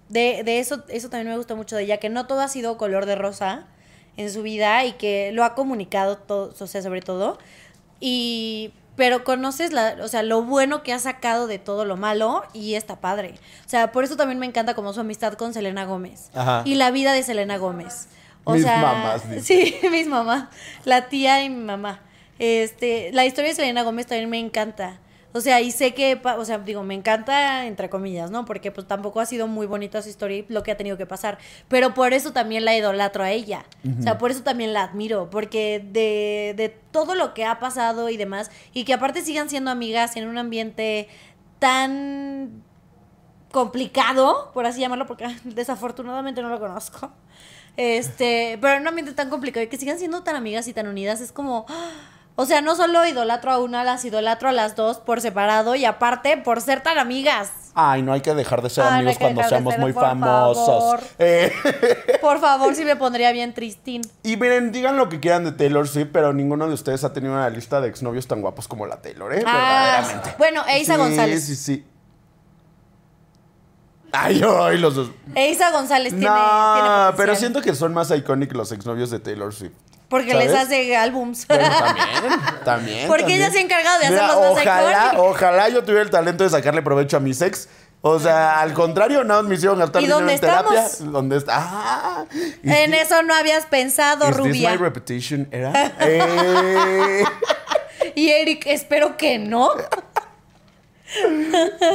de, de eso, eso también me gusta mucho de ella, que no todo ha sido color de rosa en su vida y que lo ha comunicado todo, o sea, sobre todo. Y, pero conoces la, o sea, lo bueno que ha sacado de todo lo malo y está padre. O sea, por eso también me encanta como su amistad con Selena Gómez. Ajá. Y la vida de Selena Gómez. O Mis sea, mamás, dice. Sí, mis mamás. La tía y mi mamá. Este, la historia de Selena Gómez también me encanta. O sea, y sé que, o sea, digo, me encanta entre comillas, ¿no? Porque pues tampoco ha sido muy bonita su historia y lo que ha tenido que pasar. Pero por eso también la idolatro a ella. O sea, por eso también la admiro. Porque de, de todo lo que ha pasado y demás, y que aparte sigan siendo amigas en un ambiente tan complicado, por así llamarlo, porque desafortunadamente no lo conozco. Este, pero en un ambiente tan complicado y que sigan siendo tan amigas y tan unidas, es como, ¡ah! O sea, no solo idolatro a una, las idolatro a las dos por separado y aparte por ser tan amigas. Ay, no hay que dejar de ser Ay, amigos cuando seamos ser, muy por famosos. favor. Eh, Por favor, si me pondría bien tristín. y miren, digan lo que quieran de Taylor Swift, pero ninguno de ustedes ha tenido una lista de exnovios tan guapos como la Taylor, ¿eh? Ah, Verdaderamente. bueno, Eisa sí, González. Sí, sí, Ay, ay, los dos. Eisa González tiene, tiene No, pero siento que son más icónicos los exnovios de Taylor Swift. Porque ¿sabes? les hace álbums. Bueno, también, también. Porque también. ella se ha encargado de Mira, hacerlos más ojalá, ojalá yo tuviera el talento de sacarle provecho a mis ex. O sea, al contrario, nada más me hicieron gastar ¿Y dinero en terapia. estamos? ¿Dónde está? Ah, ¿y En eso no habías pensado, ¿Is this rubia. my repetition era? Eh, Y Eric, espero que no.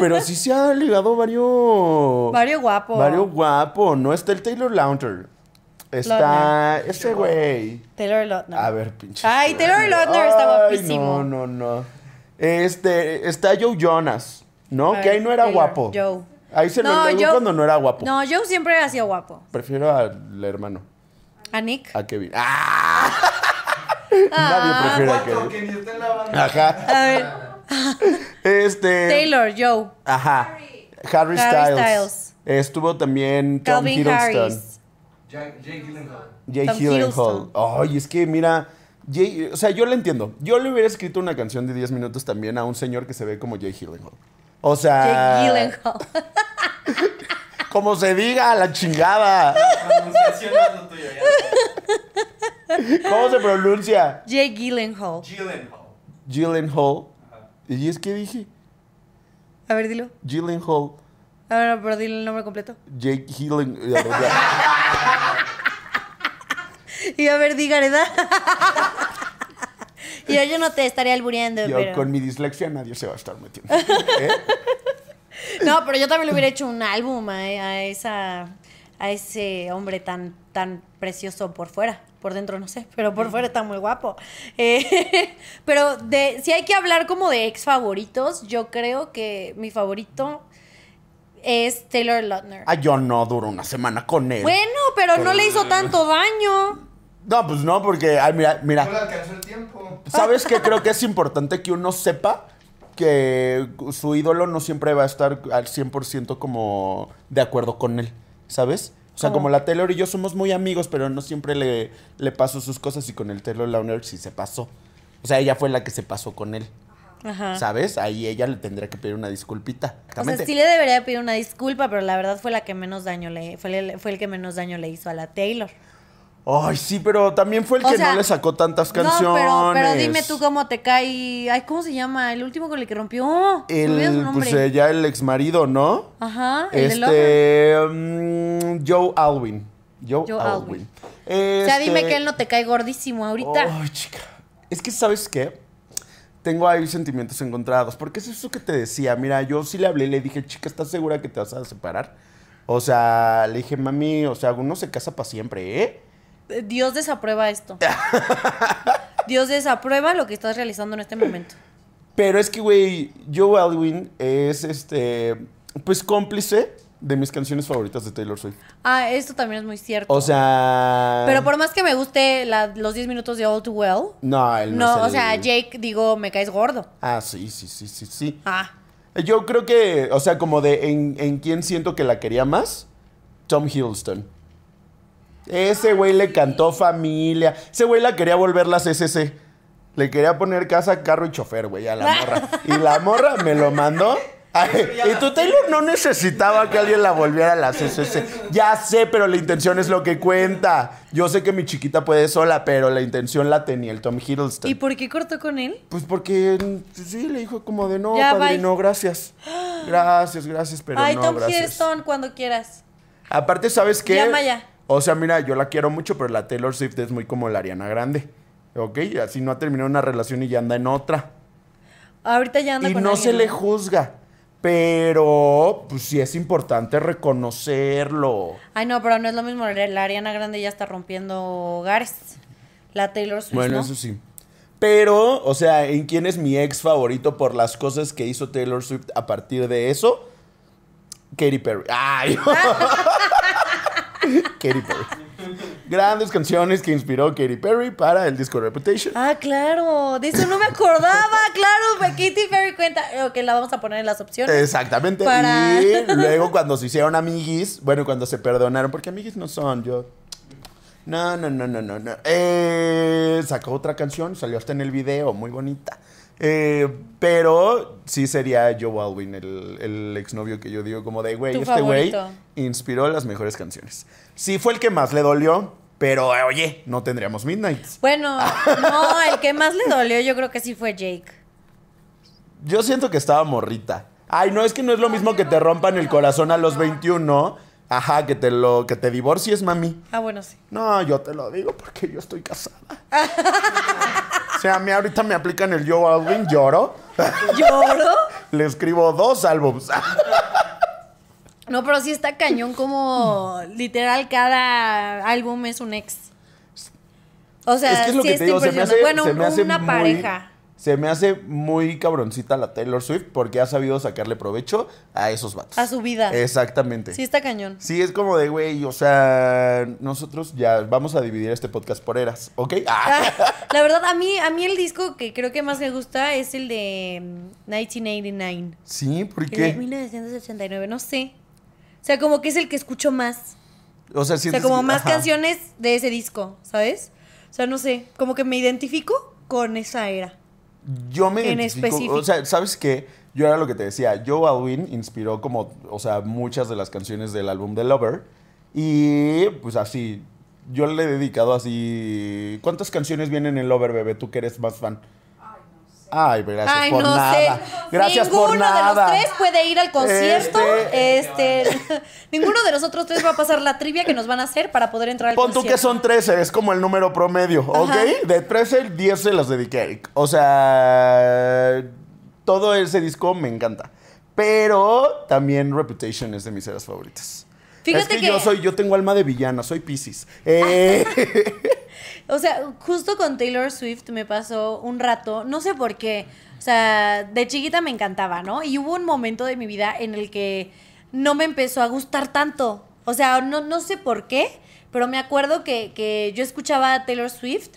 pero sí se ha ligado varios. Mario guapo. Varios guapo. No está el Taylor Lautner. Está ese güey. Taylor Lautner. A ver, pinche. Ay, Taylor Lautner está guapísimo. No, no, no. Este, está Joe Jonas, ¿no? Ay, que ahí no era Taylor, guapo. Joe. Ahí se No, lo Joe- cuando no era guapo. No, Joe siempre ha sido guapo. Prefiero al hermano, ¿A Nick? a Kevin. ¡Ah! Nadie prefiere a Kevin. que ni está en la banda. Ajá. A ver, Este. Taylor, Joe. Ajá. Harry, Harry Styles. Styles. Estuvo también Tom Hiddleston. Harris. Jake Jake Gyllenhaal. Jay Tom Gyllenhaal. Ay, es que mira. Jay- o sea, yo le entiendo. Yo le hubiera escrito una canción de 10 minutos también a un señor que se ve como Jay Gyllenhaal. O sea. Jake Gyllenhaal. Como se diga, la chingada. Pronunciación no es lo tuyo, ya. ¿Cómo se pronuncia? Jake Gyllenhaal. Gyllenhaal. Gyllenhaal. ¿Y es que dije? A ver, dilo. Gyllenhaal. A ver, pero dile el nombre completo. Jake Gyllen... Y a ver, di Gareda. y yo, yo no te estaría albureando, Yo pero... con mi dislexia nadie se va a estar metiendo. ¿Eh? No, pero yo también le hubiera hecho un álbum a, a esa a ese hombre tan tan precioso por fuera, por dentro no sé, pero por fuera está muy guapo. Eh, pero de si hay que hablar como de ex favoritos, yo creo que mi favorito es Taylor Lautner. Ah, yo no duro una semana con él. Bueno, pero no le hizo tanto daño. No, pues no, porque, ay, mira, No le mira. alcanzó el tiempo. ¿Sabes qué? Creo que es importante que uno sepa que su ídolo no siempre va a estar al 100% como de acuerdo con él, ¿sabes? O sea, ¿Cómo? como la Taylor y yo somos muy amigos, pero no siempre le, le paso sus cosas y con el Taylor Lautner sí se pasó. O sea, ella fue la que se pasó con él, Ajá. ¿sabes? Ahí ella le tendría que pedir una disculpita. O sea, sí le debería pedir una disculpa, pero la verdad fue la que menos daño le fue el, fue el que menos daño le hizo a la Taylor. Ay, sí, pero también fue el O que sea, no le sacó tantas canciones. No, pero, pero dime tú cómo te cae. Ay, ¿cómo se llama? El último con el que rompió. Su El, pues eh, ya el ex marido, ¿no? Ajá, el de. Este. mm, Joe Alwyn. Joe, Joe Alwyn. Alwyn. O sea, dime Este- que él no te cae gordísimo ahorita. Ay, chica. Es que, ¿sabes qué? Tengo ahí sentimientos encontrados. Porque es eso que te decía. Mira, yo sí le hablé le dije, chica, ¿estás segura que te vas a separar? O sea, le dije, mami, o sea, uno se casa para siempre, ¿eh? Eh, Dios desaprueba esto. Dios desaprueba lo que estás realizando en este momento. Pero es que, güey, Joe Alwyn es este. Pues cómplice de mis canciones favoritas de Taylor Swift. Ah, esto también es muy cierto. O sea. Pero por más que me guste la- los 10 minutos de All Too Well, No, él no, no, o el- sea, Jake, digo, me caes gordo. Ah, sí, sí, sí, sí, sí. Ah, Yo creo que, o sea, como de en, en quién siento que la quería más, Tom Hiddleston. Ese güey le cantó familia. Ese güey la quería volver la CCC. Le quería poner casa, carro y chofer, güey, a la morra. Y la morra me lo mandó. Ay, y tu Taylor no necesitaba que alguien la volviera a la CCC. Ya sé, pero la intención es lo que cuenta. Yo sé que mi chiquita puede sola, pero la intención la tenía el Tom Hiddleston. ¿y por qué cortó con él? Pues porque sí, le dijo como de no, Ya, padrino, gracias. Gracias, gracias, pero Ay, no, Tom gracias. Hiddleston, cuando quieras. Aparte, ¿sabes qué? Llama ya. O sea, mira, yo la quiero mucho, pero la Taylor Swift es muy como la Ariana Grande. ¿Ok? Así no ha terminado una relación y ya anda en otra. Ahorita ya anda Y con no alguien, se le juzga. Pero, pues sí es importante reconocerlo. Ay, no, pero no es lo mismo. La Ariana Grande ya está rompiendo hogares. La Taylor Swift, Bueno, ¿no? eso sí. Pero, o sea, ¿en quién es mi ex favorito por las cosas que hizo Taylor Swift a partir de eso? Katy Perry. ¡Ay! Katy Perry. Grandes canciones que inspiró Katy Perry para el disco Reputation. Ah, claro. De eso no me acordaba. claro, Katy Perry cuenta. Ok, la vamos a poner en las opciones. Exactamente. Para- Y luego cuando se hicieron amiguis, bueno, cuando se perdonaron, porque amiguis no son yo. No, no, no, no, no, no. Eh, sacó otra canción, salió hasta en el video, muy bonita. Eh, pero sí sería Joe Alwyn, el, el exnovio que yo digo como de, güey, este güey inspiró las mejores canciones. Sí fue el que más le dolió, pero eh, oye, no tendríamos Midnights. Bueno, no, el que más le dolió yo creo que sí fue Jake. Yo siento que estaba morrita. Ay, no, es que no es lo mismo que te rompan el corazón a los 21. Ajá, que te lo que te divorcies, mami. Ah, bueno, sí. No, yo te lo digo porque yo estoy casada. o sea, a mí ahorita me aplican el Joe Alwyn, lloro. ¿Lloro? Le escribo dos álbums. No, pero sí está cañón como literal cada álbum es un ex. O sea, es que es lo sí que está te digo, se me hace. Bueno, se me hace una muy- pareja. Se me hace muy cabroncita la Taylor Swift porque ha sabido sacarle provecho a esos vatos. A su vida. Exactamente. Sí está cañón. Sí, es como de, güey, o sea, nosotros ya vamos a dividir este podcast por eras, ¿ok? Ah. Ah, La verdad, a mí, a mí el disco que creo que más me gusta es el de mm, 1989. Sí, ¿por El de qué? 1989, no sé. O sea, como que es el que escucho más. O sea, O sea, como que- más ajá. canciones de ese disco, ¿sabes? O sea, no sé, como que me identifico con esa era. Yo me en identifico, específico. o sea, ¿sabes qué? Yo era lo que te decía, Joe Alwyn inspiró como, o sea, muchas de las canciones del álbum de Lover y pues así, yo le he dedicado así. ¿Cuántas canciones vienen en Lover, bebé? Tú que eres más fan. Ay, gracias Ay, por no nada. sé. Gracias ninguno por nada. de los tres puede ir al concierto. Este- Este, ninguno de los otros tres va a pasar la trivia que nos van a hacer para poder entrar al Pon tú concierto. que son 13, es como el número promedio, ¿ok? Ajá. De 13, 10 se los dediqué a Eric. O sea, todo ese disco me encanta. Pero también Reputation es de mis eras favoritas. Fíjate es que, que- yo soy, yo tengo alma de villana, soy Pisces. Eh, O sea, justo con Taylor Swift me pasó un rato, no sé por qué. O sea, de chiquita me encantaba, ¿no? Y hubo un momento de mi vida en el que no me empezó a gustar tanto. O sea, no, no sé por qué, pero me acuerdo que, que yo escuchaba a Taylor Swift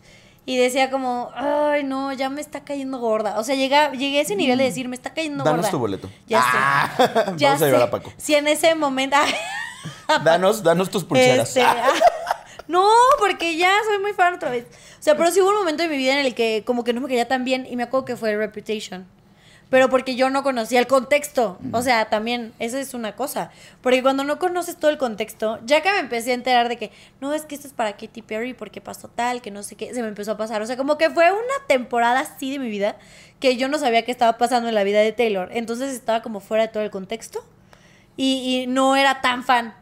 y decía como, ay, no, ya me está cayendo gorda. O sea, llega, llegué a ese nivel de decir, me está cayendo Danos gorda. tu boleto. Ya Ah, sé. Ya vamos a llevar a Paco. Si en ese momento... danos, danos tus pulseras. Este, ah, no, porque ya soy muy fan otra vez. O sea, pero sí hubo un momento de mi vida en el que como que no me quería tan bien y me acuerdo que fue Reputation. Pero porque yo no conocía el contexto. O sea, también, esa es una cosa. Porque cuando no conoces todo el contexto, ya que me empecé a enterar de que, no, es que esto es para Katy Perry porque pasó tal, que no sé qué, se me empezó a pasar. O sea, como que fue una temporada así de mi vida que yo no sabía qué estaba pasando en la vida de Taylor. Entonces estaba como fuera de todo el contexto y, y no era tan fan.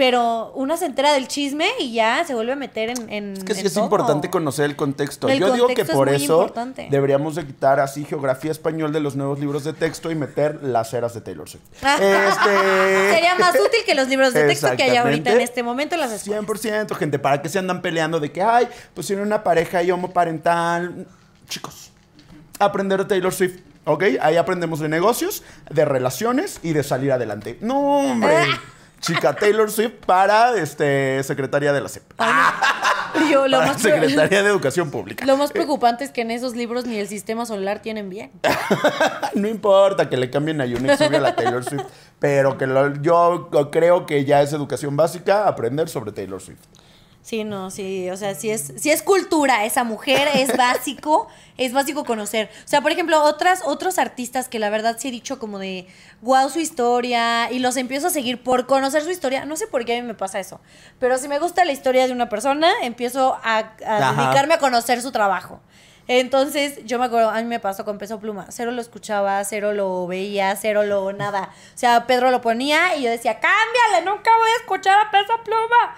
Pero una se entera del chisme y ya se vuelve a meter en. en Es que sí es todo. importante conocer el contexto. El Yo digo que es por muy eso importante. deberíamos de quitar así geografía español de los nuevos libros de texto y meter las eras de Taylor Swift. este... Sería más útil que los libros de texto que hay ahorita en este momento en las escuelas. 100%, gente, ¿para qué se andan peleando de que, ay, pues tiene una pareja y homoparental? Chicos, aprender de Taylor Swift, ¿ok? Ahí aprendemos de negocios, de relaciones y de salir adelante. No, hombre. Chica Taylor Swift para este, secretaria de la CEP. Yo, lo, Para más secretaria de Educación Pública. lo más preocupante es que en esos libros ni el sistema solar tienen bien. No importa que le cambien a Unix a la Taylor Swift, pero que lo- yo creo que ya es educación básica aprender sobre Taylor Swift. Sí, no, sí, o sea, sí es, sí es cultura esa mujer, es básico, es básico conocer. O sea, por ejemplo, otras, otros artistas que la verdad sí he dicho como de, wow, su historia, y los empiezo a seguir por conocer su historia. No sé por qué a mí me pasa eso, pero si me gusta la historia de una persona, empiezo a, a dedicarme a conocer su trabajo. Entonces, yo me acuerdo, a mí me pasó con Peso Pluma. Cero lo escuchaba, cero lo veía, cero lo nada. O sea, Pedro lo ponía y yo decía, cámbiale, nunca voy a escuchar a Peso Pluma.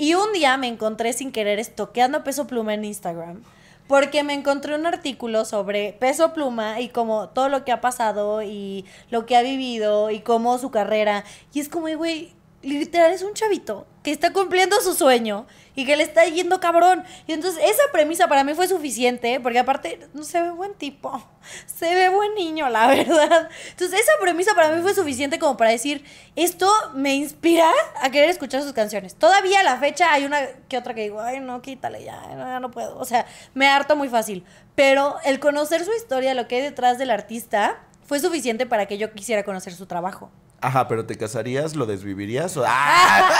Y un día me encontré sin querer estoqueando Peso Pluma en Instagram. Porque me encontré un artículo sobre Peso Pluma y como todo lo que ha pasado y lo que ha vivido y cómo su carrera. Y es como, güey, literal es un chavito que está cumpliendo su sueño y que le está yendo cabrón. Y entonces esa premisa para mí fue suficiente, porque aparte no se ve buen tipo, se ve buen niño, la verdad. Entonces esa premisa para mí fue suficiente como para decir, esto me inspira a querer escuchar sus canciones. Todavía a la fecha hay una que otra que digo, ay no, quítale ya, no, ya no puedo. O sea, me harto muy fácil. Pero el conocer su historia, lo que hay detrás del artista, fue suficiente para que yo quisiera conocer su trabajo. Ajá, pero ¿te casarías? ¿Lo desvivirías? O... ¡Ah!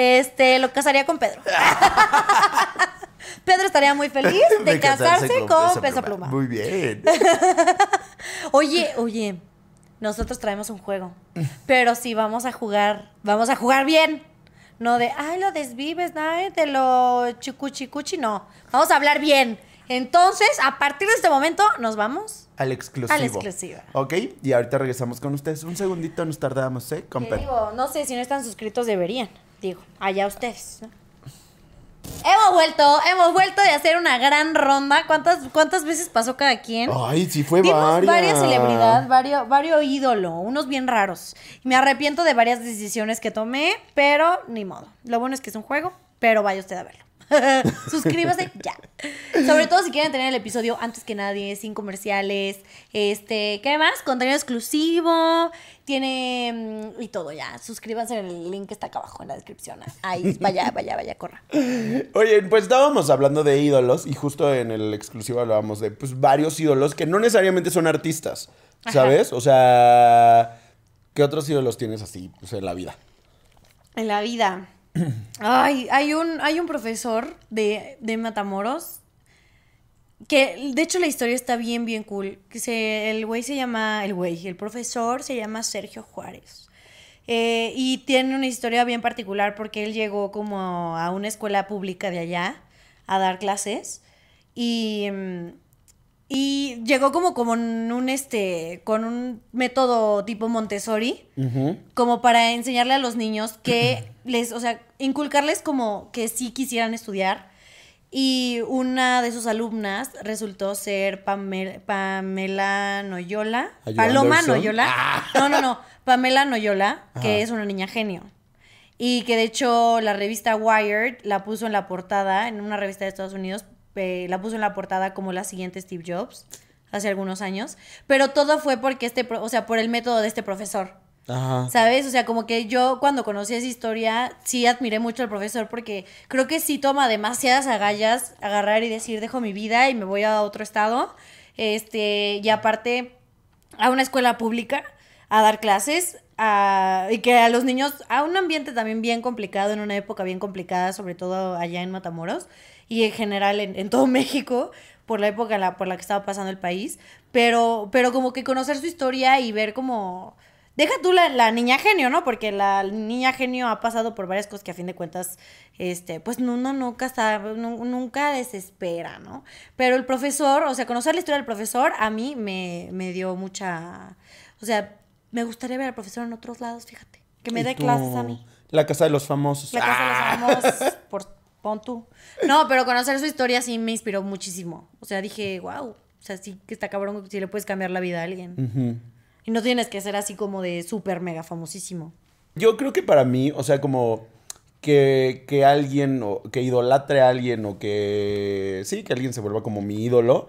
Este, lo casaría con Pedro. Pedro estaría muy feliz de, casarse, con, Peso Pluma. Muy bien. Oye, oye, nosotros traemos un juego, pero si vamos a jugar, vamos a jugar bien. No de, ay, lo desvives, ay, de lo chucuchicuchi, no. Vamos a hablar bien. Entonces, a partir de este momento, nos vamos. Al exclusivo. Al exclusivo. Ok, y ahorita regresamos con ustedes. Un segundito nos tardamos, ¿eh? ¿Qué Compa. digo? No sé, si no están suscritos deberían. Digo, allá ustedes. ¿no? Hemos vuelto, hemos vuelto de hacer una gran ronda. ¿Cuántas, cuántas veces pasó cada quien? Ay, sí fue varias. varias celebridades, varios, varios ídolo, unos bien raros. Me arrepiento de varias decisiones que tomé, pero ni modo. Lo bueno es que es un juego, pero vaya usted a verlo. Suscríbase ya. Sobre todo si quieren tener el episodio antes que nadie, sin comerciales, este, ¿qué más? Contenido exclusivo, tiene mm, y todo ya. Suscríbanse en el link que está acá abajo en la descripción. Ahí, vaya, vaya, vaya, corra. Oye, pues estábamos hablando de ídolos y justo en el exclusivo hablábamos de pues varios ídolos que no necesariamente son artistas, ¿sabes? O sea, ¿qué otros ídolos tienes así pues, en la vida? En la vida. Ay, hay un, hay un profesor de, de Matamoros que, de hecho, la historia está bien, bien cool. Que se, el güey se llama, el güey, el profesor se llama Sergio Juárez. Eh, y tiene una historia bien particular porque él llegó como a una escuela pública de allá a dar clases y, mm, y llegó como, como en un este, con un método tipo Montessori, como para enseñarle a los niños que les, o sea, inculcarles como que sí quisieran estudiar. Y una de sus alumnas resultó ser Pamela, Pamela Noyola. Paloma Anderson. Noyola. No, no, no. Pamela Noyola, que es una niña genio. Y que de hecho la revista Wired la puso en la portada, en una revista de Estados Unidos, eh, la puso en la portada como la siguiente Steve Jobs, hace algunos años. Pero todo fue porque este, o sea, por el método de este profesor. Ajá. ¿Sabes? O sea, como que yo cuando conocí esa historia, sí admiré mucho al profesor porque creo que sí toma demasiadas agallas agarrar y decir, dejo mi vida y me voy a otro estado. Este, y aparte, a una escuela pública a dar clases a- y que a los niños, a un ambiente también bien complicado, en una época bien complicada, sobre todo allá en Matamoros y en general en, en todo México, por la época la- por la que estaba pasando el país, pero, pero como que conocer su historia y ver como... Deja tú la, la niña genio, ¿no? Porque la niña genio ha pasado por varias cosas que a fin de cuentas, este, pues uno nunca está, nu- nunca desespera, ¿no? Pero el profesor, o sea, conocer la historia del profesor a mí me, me dio mucha, o sea, me gustaría ver al profesor en otros lados, fíjate, que me ¿Y dé clases a mí. La casa de los famosos. La casa Ah. de los famosos, por pon tú. No, pero conocer su historia sí me inspiró muchísimo. O sea, dije, wow, o sea, sí que está cabrón si le puedes cambiar la vida a alguien. Y no tienes que ser así como de súper mega famosísimo. Yo creo que para mí, o sea, como que, que alguien, o que idolatre a alguien, o que sí, que alguien se vuelva como mi ídolo,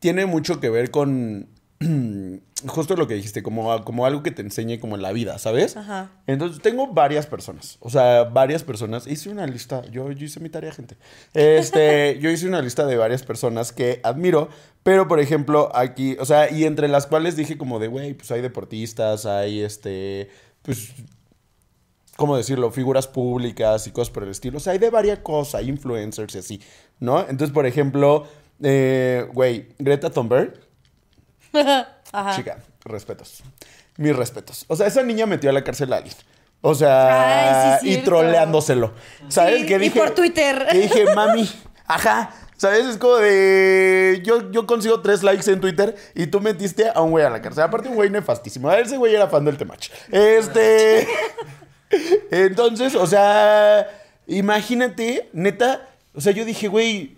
tiene mucho que ver con justo lo que dijiste, como, como algo que te enseñe como en la vida, ¿sabes? Ajá. Entonces tengo varias personas, o sea, varias personas. Hice una lista, yo, yo hice mi tarea, gente. Este, yo hice una lista de varias personas que admiro, pero por ejemplo, aquí, o sea, y entre las cuales dije como de, güey, pues hay deportistas, hay este, pues, ¿cómo decirlo? Figuras públicas y cosas por el estilo. O sea, hay de varias cosas, hay influencers y así, ¿no? Entonces, por ejemplo, eh, güey, Greta Thunberg, Ajá. Chica, respetos. Mis respetos. O sea, esa niña metió a la cárcel a alguien. O sea, Ay, sí, y troleándoselo. ¿Sabes? Sí, que y dije, por Twitter. Que dije, mami, ajá. ¿Sabes? Es como de. Yo, yo consigo tres likes en Twitter y tú metiste a un güey a la cárcel. Aparte, un güey nefastísimo. A ese güey era fan del Temach. Este. Entonces, o sea, imagínate, neta. O sea, yo dije, güey,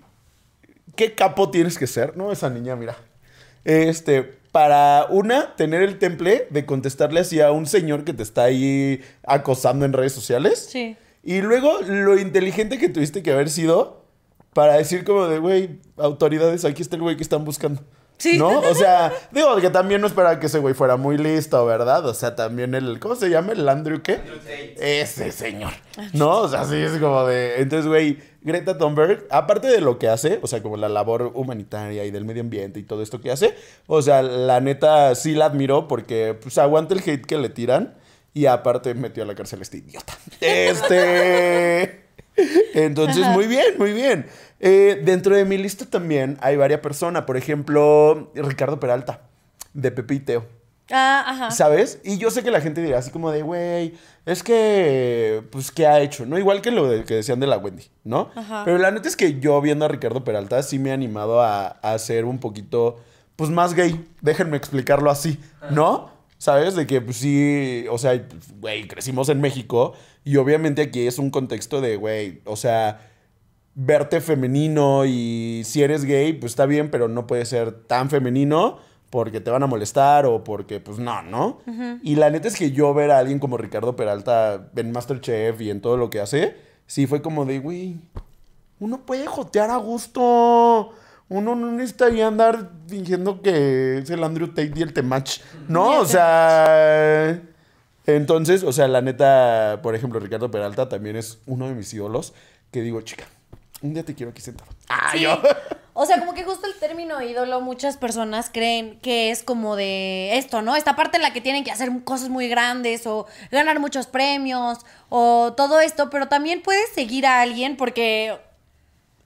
¿qué capo tienes que ser? No, esa niña, mira. Este, para una, tener el temple de contestarle así a un señor que te está ahí acosando en redes sociales. Sí. Y luego, lo inteligente que tuviste que haber sido para decir como de, güey, autoridades, aquí está el güey que están buscando. Sí. ¿No? O sea, digo que también no esperaba que ese güey fuera muy listo, ¿verdad? O sea, también el, ¿cómo se llama? El Andrew, ¿qué? Andrew Tate. Ese señor. ¿No? O sea, sí es como de. Entonces, güey, Greta Thunberg, aparte de lo que hace, o sea, como la labor humanitaria y del medio ambiente y todo esto que hace, o sea, la neta sí la admiro porque, pues, aguanta el hate que le tiran y aparte metió a la cárcel a este idiota. Este. Entonces, muy bien, muy bien. Eh, dentro de mi lista también hay varias personas. Por ejemplo, Ricardo Peralta, de Pepe y Teo. Ah, ajá. ¿Sabes? Y yo sé que la gente dirá así como de, güey, es que, pues, ¿qué ha hecho? ¿No? Igual que lo de- que decían de la Wendy, ¿no? Ajá. Pero la neta es que yo viendo a Ricardo Peralta sí me he animado a, a ser un poquito, pues, más gay. Déjenme explicarlo así, ¿no? ¿Sabes? De que, pues, sí, o sea, güey, crecimos en México y obviamente aquí es un contexto de, güey, o sea verte femenino y si eres gay, pues está bien, pero no puede ser tan femenino porque te van a molestar o porque, pues no, ¿no? Y la neta es que yo ver a alguien como Ricardo Peralta en Masterchef y en todo lo que hace, sí fue como de, güey, uno puede jotear a gusto. Uno no necesitaría andar fingiendo que es el Andrew Tate y el Temach. No, o sea... Entonces, o sea, la neta, por ejemplo, Ricardo Peralta también es uno de mis ídolos que digo, chica, un día te quiero aquí sentado. Ah, Sí. yo. O sea, como que justo el término ídolo, muchas personas creen que es como de esto, ¿no? Esta parte en la que tienen que hacer cosas muy grandes o ganar muchos premios o todo esto, pero también puedes seguir a alguien porque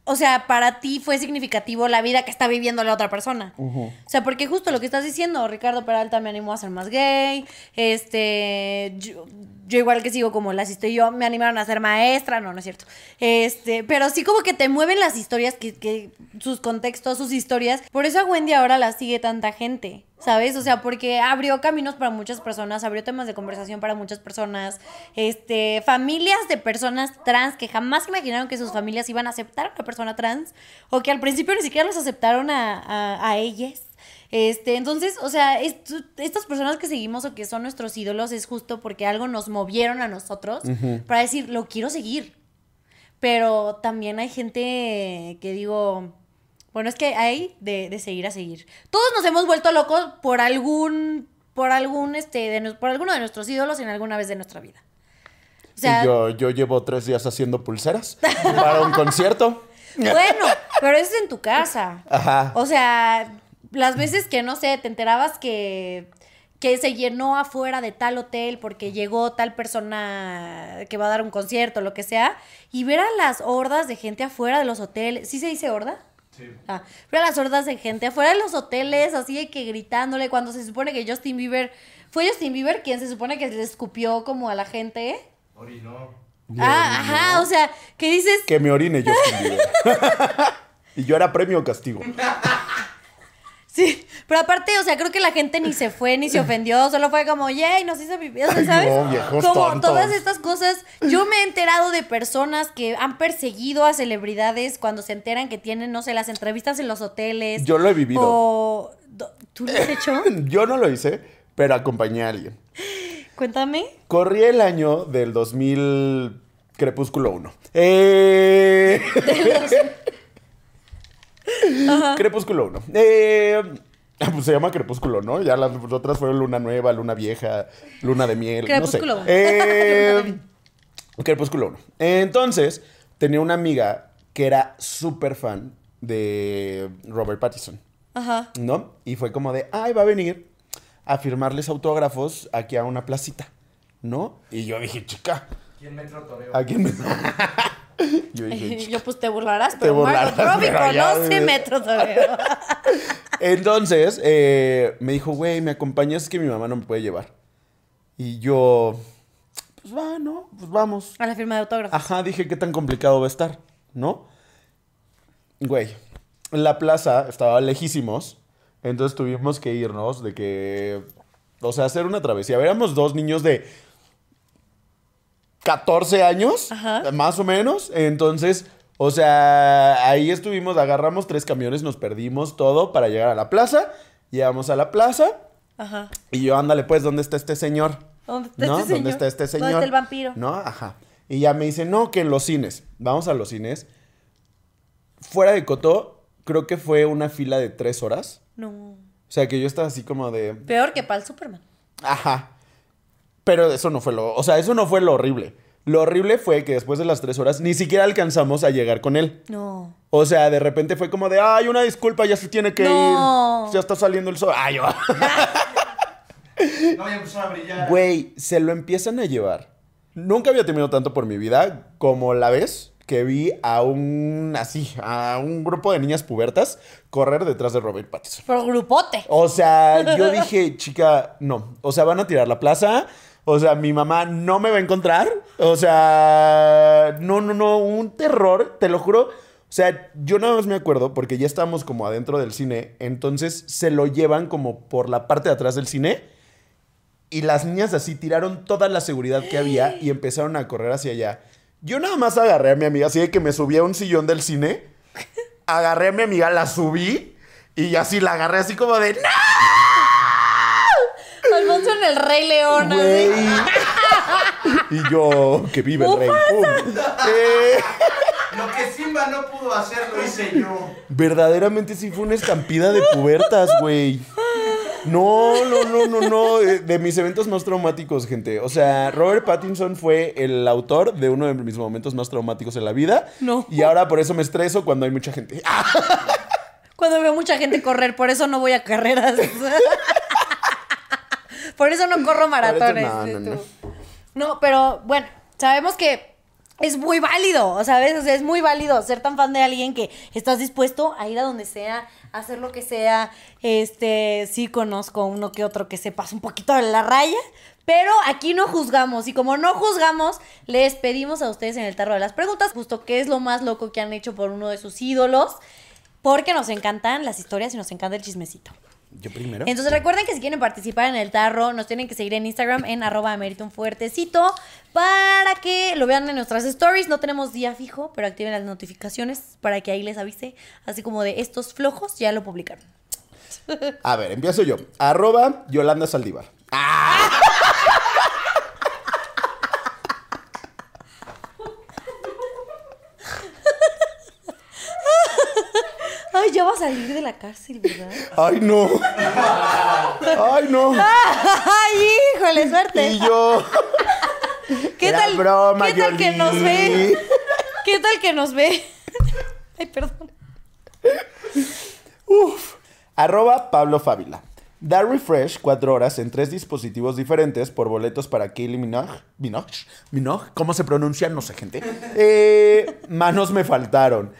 o sea, para ti fue significativo la vida que está viviendo la otra persona. O sea, porque justo lo que estás diciendo, Ricardo Peralta me animó a ser más gay, este, yo, yo igual que sigo como las historias, yo me animaron a ser maestra, no, no es cierto. Este, pero sí como que te mueven las historias, que, que sus contextos, sus historias. Por eso a Wendy ahora la sigue tanta gente. ¿Sabes? O sea, porque abrió caminos para muchas personas, abrió temas de conversación para muchas personas, este, familias de personas trans que jamás imaginaron que sus familias iban a aceptar a una persona trans, o que al principio ni siquiera los aceptaron a, a, a ellas. Este, entonces, o sea, estas personas que seguimos o que son nuestros ídolos es justo porque algo nos movieron a nosotros para decir, lo quiero seguir. Pero también hay gente que digo, bueno, es que hay de, de seguir a seguir. Todos nos hemos vuelto locos por algún, por algún, este, de, por alguno de nuestros ídolos en alguna vez de nuestra vida. O sea, yo, yo llevo tres días haciendo pulseras para un concierto. bueno, pero eso es en tu casa. Ajá. O sea, las veces que, no sé, te enterabas que, que se llenó afuera de tal hotel porque llegó tal persona que va a dar un concierto, lo que sea, y ver a las hordas de gente afuera de los hoteles. ¿Sí se dice horda? Sí. Ah, ver a las hordas de gente afuera de los hoteles, así de que gritándole, cuando se supone que Justin Bieber... Fue Justin Bieber quien se supone que le escupió como a la gente. Orinó. Ah, ajá, o sea, que dices... Que me orine Justin Bieber. y yo era premio o castigo. Sí, pero aparte, o sea, creo que la gente ni se fue ni se ofendió, solo fue como, yay, nos hizo vivir, o sea, ¿sabes? no, viejos como tontos. todas estas cosas. Yo me he enterado de personas que han perseguido a celebridades cuando se enteran que tienen, no sé, las entrevistas en los hoteles. Yo lo he vivido. O... ¿Tú lo has hecho? Yo no lo hice, pero acompañé a alguien. Cuéntame. Corrí el año del 2000 Crepúsculo 1. Eh... Crepúsculo 1. Eh... ah, Pues se llama Crepúsculo, ¿no? Ya las otras fueron Luna Nueva, Luna Vieja, Luna de Miel, Crepúsculo no sé. Eh... Crepúsculo 1. Entonces, tenía una amiga que era súper fan de Robert Pattinson. Ajá. ¿no? Y fue como de, ay, va a venir a firmarles autógrafos aquí a una placita, ¿no? Y yo dije, chica, ¿Quién Metro Toreo? ¿a quién me...? yo dije. Yo pues te burlarás, pero burlarás, Margot Robbie conoce. Metro todavía. Entonces, eh, me dijo, güey, ¿me acompañas? Es que mi mamá no me puede llevar. Y yo, pues va, ¿no? Pues vamos. A la firma de autógrafos. Ajá, dije, ¿qué tan complicado va a estar? ¿No? Güey, la plaza estaba lejísimos, entonces tuvimos que irnos de que, o sea, hacer una travesía. Éramos dos niños de 14 años, Ajá. más o menos, entonces, o sea, ahí estuvimos, agarramos tres camiones, nos perdimos todo para llegar a la plaza, llegamos a la plaza Ajá. y yo, ándale, pues, ¿dónde está este señor? ¿Dónde está ¿No? este señor? ¿Dónde está este señor? ¿Dónde está el vampiro? ¿No? Ajá. Y ya me dice, no, que en los cines. Vamos a los cines. Fuera de Coto, creo que fue una fila de tres horas. No. O sea, que yo estaba así como de, Peor que para el Superman. ajá. Pero eso no fue lo, o sea, eso no fue lo horrible. Lo horrible fue que después de las tres horas ni siquiera alcanzamos a llegar con él. No. O sea, de repente fue como de, ay, una disculpa, ya se tiene que No. ir. Ya está saliendo el sol. Ay, yo. No, ya empezó a brillar. Güey, se lo empiezan a llevar. Nunca había temido tanto por mi vida como la vez que vi a un, así, a un grupo de niñas pubertas correr detrás de Robert Pattinson. Pero grupote. O sea, yo dije, chica, no. O sea, van a tirar la plaza. O sea, mi mamá no me va a encontrar. O sea, no, no, no, un terror, te lo juro. O sea, yo nada más me acuerdo porque ya estábamos como adentro del cine. Entonces se lo llevan como por la parte de atrás del cine. Y las niñas así tiraron toda la seguridad que había y empezaron a correr hacia allá. Yo nada más agarré a mi amiga, así de que me subí a un sillón del cine. Agarré a mi amiga, la subí y así la agarré así como de ¡No! Alfonso en el Rey León. Güey. Y yo, que vive el rey. ¡Pum! Eh, Lo que Simba no pudo hacer, lo hice yo. verdaderamente sí fue una estampida de pubertas, güey. No, no, no, no, no. eh, De mis eventos más traumáticos, gente. O sea, Robert Pattinson fue el autor de uno de mis momentos más traumáticos en la vida. No. Y ahora por eso me estreso cuando hay mucha gente. ¡Ah! Cuando veo mucha gente correr, por eso no voy a carreras. por eso no corro maratones. no, no, dices no. tú. No, pero bueno, sabemos que es muy válido, ¿sabes? O sea, es muy válido ser tan fan de alguien que estás dispuesto a ir a donde sea, a hacer lo que sea. Este, sí conozco uno que otro que se pasa un poquito de la raya, pero aquí no juzgamos. Y como no juzgamos, les pedimos a ustedes en el tarro de las preguntas justo qué es lo más loco que han hecho por uno de sus ídolos, porque nos encantan las historias y nos encanta el chismecito. Yo primero. Entonces recuerden que si quieren participar en el tarro, nos tienen que seguir en Instagram en arroba un fuertecito para que lo vean en nuestras stories. No tenemos día fijo, pero activen las notificaciones para que ahí les avise. Así como de estos flojos ya lo publicaron. A ver, empiezo yo. Arroba Yolanda Saldívar. Ay, ya va a salir de la cárcel, ¿verdad? Ay, no. Ay, no. Ay, híjole, suerte. Y yo. ¿Qué Era tal, broma, ¿qué tal que nos ve? ¿Qué tal que nos ve? Ay, perdón. Arroba Pablo Fávila. Da refresh cuatro horas en tres dispositivos diferentes por boletos para Kylie Minogue. Minogue. Minogue. ¿Cómo se pronuncia? No sé, gente. Eh, manos me faltaron.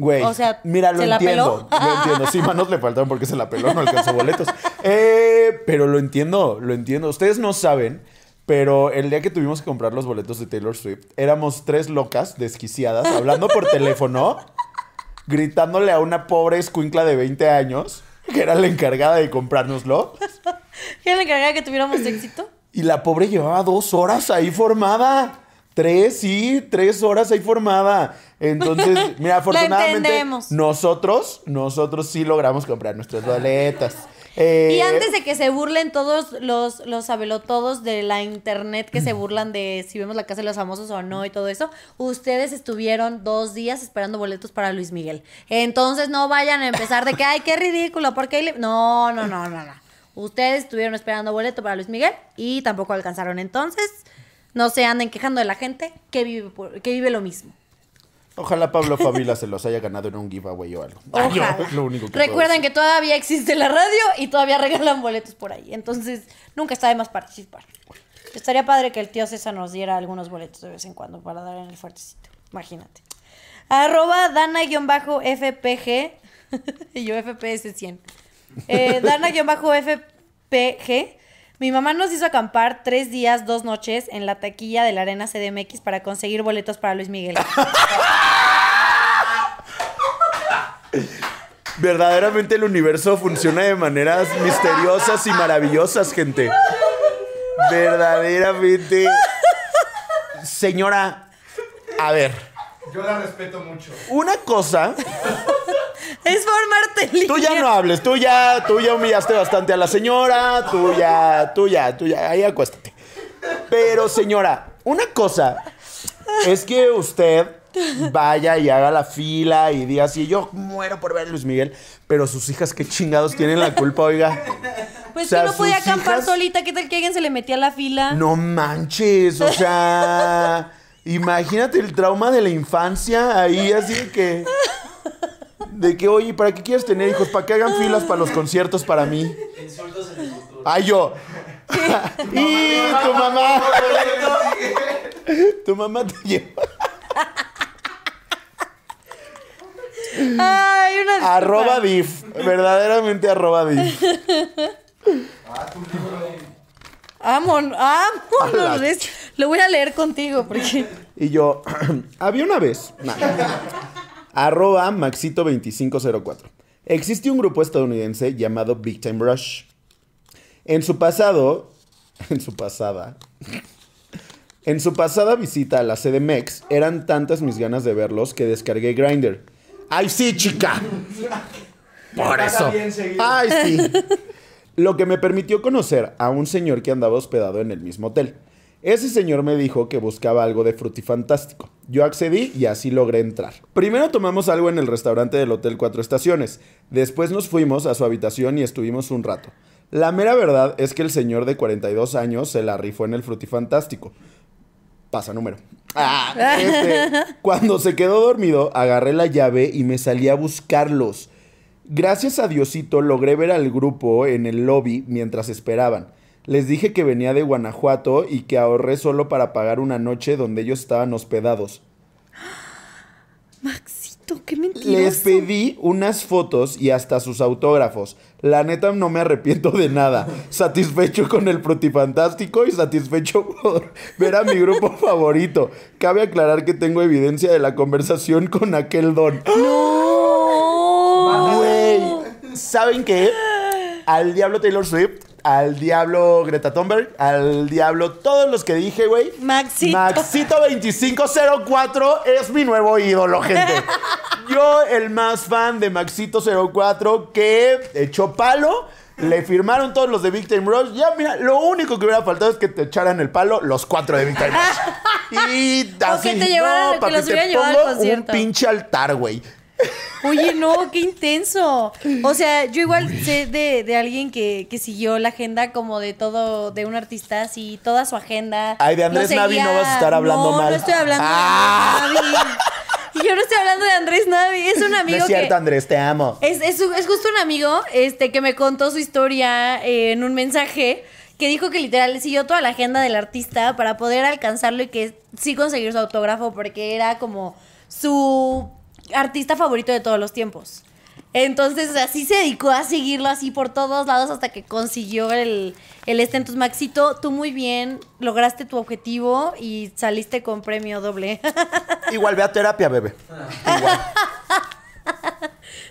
Güey. O sea, mira, lo ¿se la entiendo. peló? Lo entiendo. Sí, manos le faltaron porque se la peló, no alcanzó boletos. Eh, pero lo entiendo, lo entiendo. Ustedes no saben, pero el día que tuvimos que comprar los boletos de Taylor Swift, éramos tres locas desquiciadas hablando por teléfono, gritándole a una pobre escuincla de 20 años, que era la encargada de comprárnoslo. ¿Quién le encargaba que tuviéramos éxito? Y la pobre llevaba dos horas ahí formada. Tres, sí, tres horas ahí formada. Entonces, mira, afortunadamente, nosotros, nosotros sí logramos comprar nuestras boletas. Eh, Y antes de que se burlen todos los, los sabelotodos de la internet que se burlan de si vemos la casa de los famosos o no y todo eso, ustedes estuvieron dos días esperando boletos para Luis Miguel. Entonces no vayan a empezar de que, ay, qué ridículo, porque le-". No, no, no, no, no. Ustedes estuvieron esperando boleto para Luis Miguel y tampoco alcanzaron. Entonces, no se anden quejando de la gente que vive, por- que vive lo mismo. Ojalá Pablo Favila se los haya ganado en un giveaway o algo. Yo, Ojalá. es lo único que Recuerden que todavía existe la radio y todavía regalan boletos por ahí. Entonces, nunca está de más participar. Estaría padre que el tío César nos diera algunos boletos de vez en cuando para dar en el fuertecito. Imagínate. Arroba Dana-FPG. y yo FPS 100. Eh, Dana-FPG. Mi mamá nos hizo acampar tres días, dos noches en la taquilla de la Arena CDMX para conseguir boletos para Luis Miguel. Verdaderamente el universo funciona de maneras misteriosas y maravillosas, gente. Verdaderamente. Señora, a ver, Yo la respeto mucho. una cosa. Es formarte Tú ya no hables, tú ya, tú ya humillaste bastante a la señora, tú ya, tú ya, tú ya, ahí acuéstate. Pero señora, una cosa es que usted vaya y haga la fila y diga así, yo muero por ver a Luis Miguel, pero sus hijas qué chingados tienen la culpa, oiga. Pues O sea, que no podía acampar hijas- solita, ¿qué tal que alguien se le metía a la fila? No manches, o sea, imagínate el trauma de la infancia ahí, así que. De que, oye, ¿para qué quieres tener hijos? ¿Para que hagan filas para los conciertos para mí? Insultos en el futuro. Ay, yo. y tu mamá. tu mamá te lleva. Ay, una. Arroba div. Verdaderamente arroba div. Amon, A la vámonos. es- Lo voy a leer contigo porque. Y yo, había una vez. nah. Arroba Maxito2504. Existe un grupo estadounidense llamado Big Time Rush. En su pasado. En su pasada. En su pasada visita a la CDMX, eran tantas mis ganas de verlos que descargué Grindr. ¡Ay, sí, chica! Por eso. ¡Ay, sí! Lo que me permitió conocer a un señor que andaba hospedado en el mismo hotel. Ese señor me dijo que buscaba algo de frutifantástico. Yo accedí y así logré entrar. Primero tomamos algo en el restaurante del Hotel Cuatro Estaciones. Después nos fuimos a su habitación y estuvimos un rato. La mera verdad es que el señor de 42 años se la rifó en el frutifantástico. Pasa número. Ah, este, cuando se quedó dormido, agarré la llave y me salí a buscarlos. Gracias a Diosito logré ver al grupo en el lobby mientras esperaban. Les dije que venía de Guanajuato y que ahorré solo para pagar una noche donde ellos estaban hospedados. Maxito, qué mentiroso. Les pedí unas fotos y hasta sus autógrafos. La neta no me arrepiento de nada. Satisfecho con el Frutifantástico y satisfecho por ver a mi grupo favorito. Cabe aclarar que tengo evidencia de la conversación con aquel don. ¡No! Güey, ¿saben qué? Al diablo Taylor Swift, al diablo Greta Thunberg, al diablo todos los que dije, güey. Maxito. Maxito 2504 es mi nuevo ídolo, gente. Yo, el más fan de Maxito 04, que echó palo. Le firmaron todos los de Big Time Rush. Ya, mira, lo único que hubiera faltado es que te echaran el palo los cuatro de Big Time Rush. Y así, te llevaran- que los te hubiera llevado al pongo un pinche altar, güey. Oye, no, qué intenso. O sea, yo igual sé de, de alguien que, que siguió la agenda como de todo, de un artista, así, toda su agenda. Ay, de Andrés Navi no vas a estar hablando no, mal. No, estoy hablando Ah. de Andrés Navi. Yo no estoy hablando de Andrés Navi, es un No amigo es cierto, que... Andrés, te amo. Es, es, es justo un amigo este, que me contó su historia eh, en un mensaje que dijo que literal siguió toda la agenda del artista para poder alcanzarlo y que sí conseguir su autógrafo porque era como su artista favorito de todos los tiempos. Entonces así se dedicó a seguirlo así por todos lados hasta que consiguió el, el este. Entonces Maxito, tú muy bien, lograste tu objetivo y saliste con premio doble. Igual ve a terapia, bebé. Igual.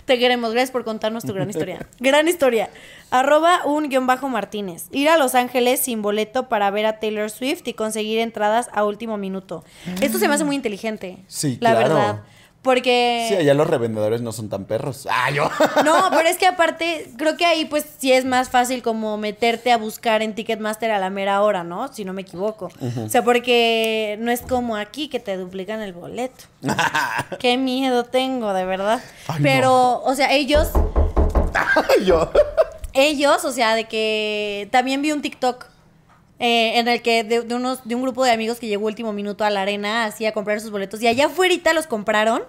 Te queremos, gracias por contarnos tu gran historia. gran historia. Arroba un guion bajo Martínez. Ir a Los Ángeles sin boleto para ver a Taylor Swift y conseguir entradas a último minuto. Esto se me hace muy inteligente. Sí, La claro. verdad. Porque. Sí, allá los revendedores no son tan perros. Ah, yo. No, pero es que aparte, creo que ahí pues sí es más fácil como meterte a buscar en Ticketmaster a la mera hora, ¿no? Si no me equivoco. O sea, porque no es como aquí que te duplican el boleto. Qué miedo tengo, de verdad. Ay, pero, o sea, ellos, yo. ellos, o sea, de que también vi un TikTok. Eh, en el que de, de unos, de un grupo de amigos que llegó último minuto a la arena así a comprar sus boletos y allá afuera los compraron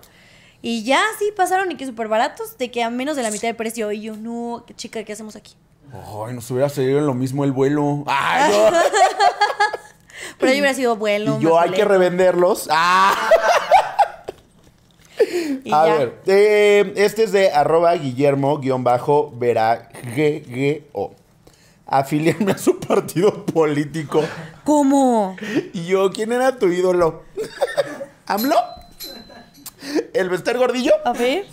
y ya sí pasaron y que súper baratos de que a menos de la mitad de precio y yo no chica qué hacemos aquí Ay, nos hubiera salido en lo mismo el vuelo. Ay, yo. pero yo hubiera sido vuelo y yo hay que revenderlos. Ah. y A ya. ver, eh, este es de arroba guillermo-veraggo. Afiliarme a su partido político. ¿cómo? Y yo, ¿quién era tu ídolo? ¿AMLO? ¿El Bester Gordillo? a ver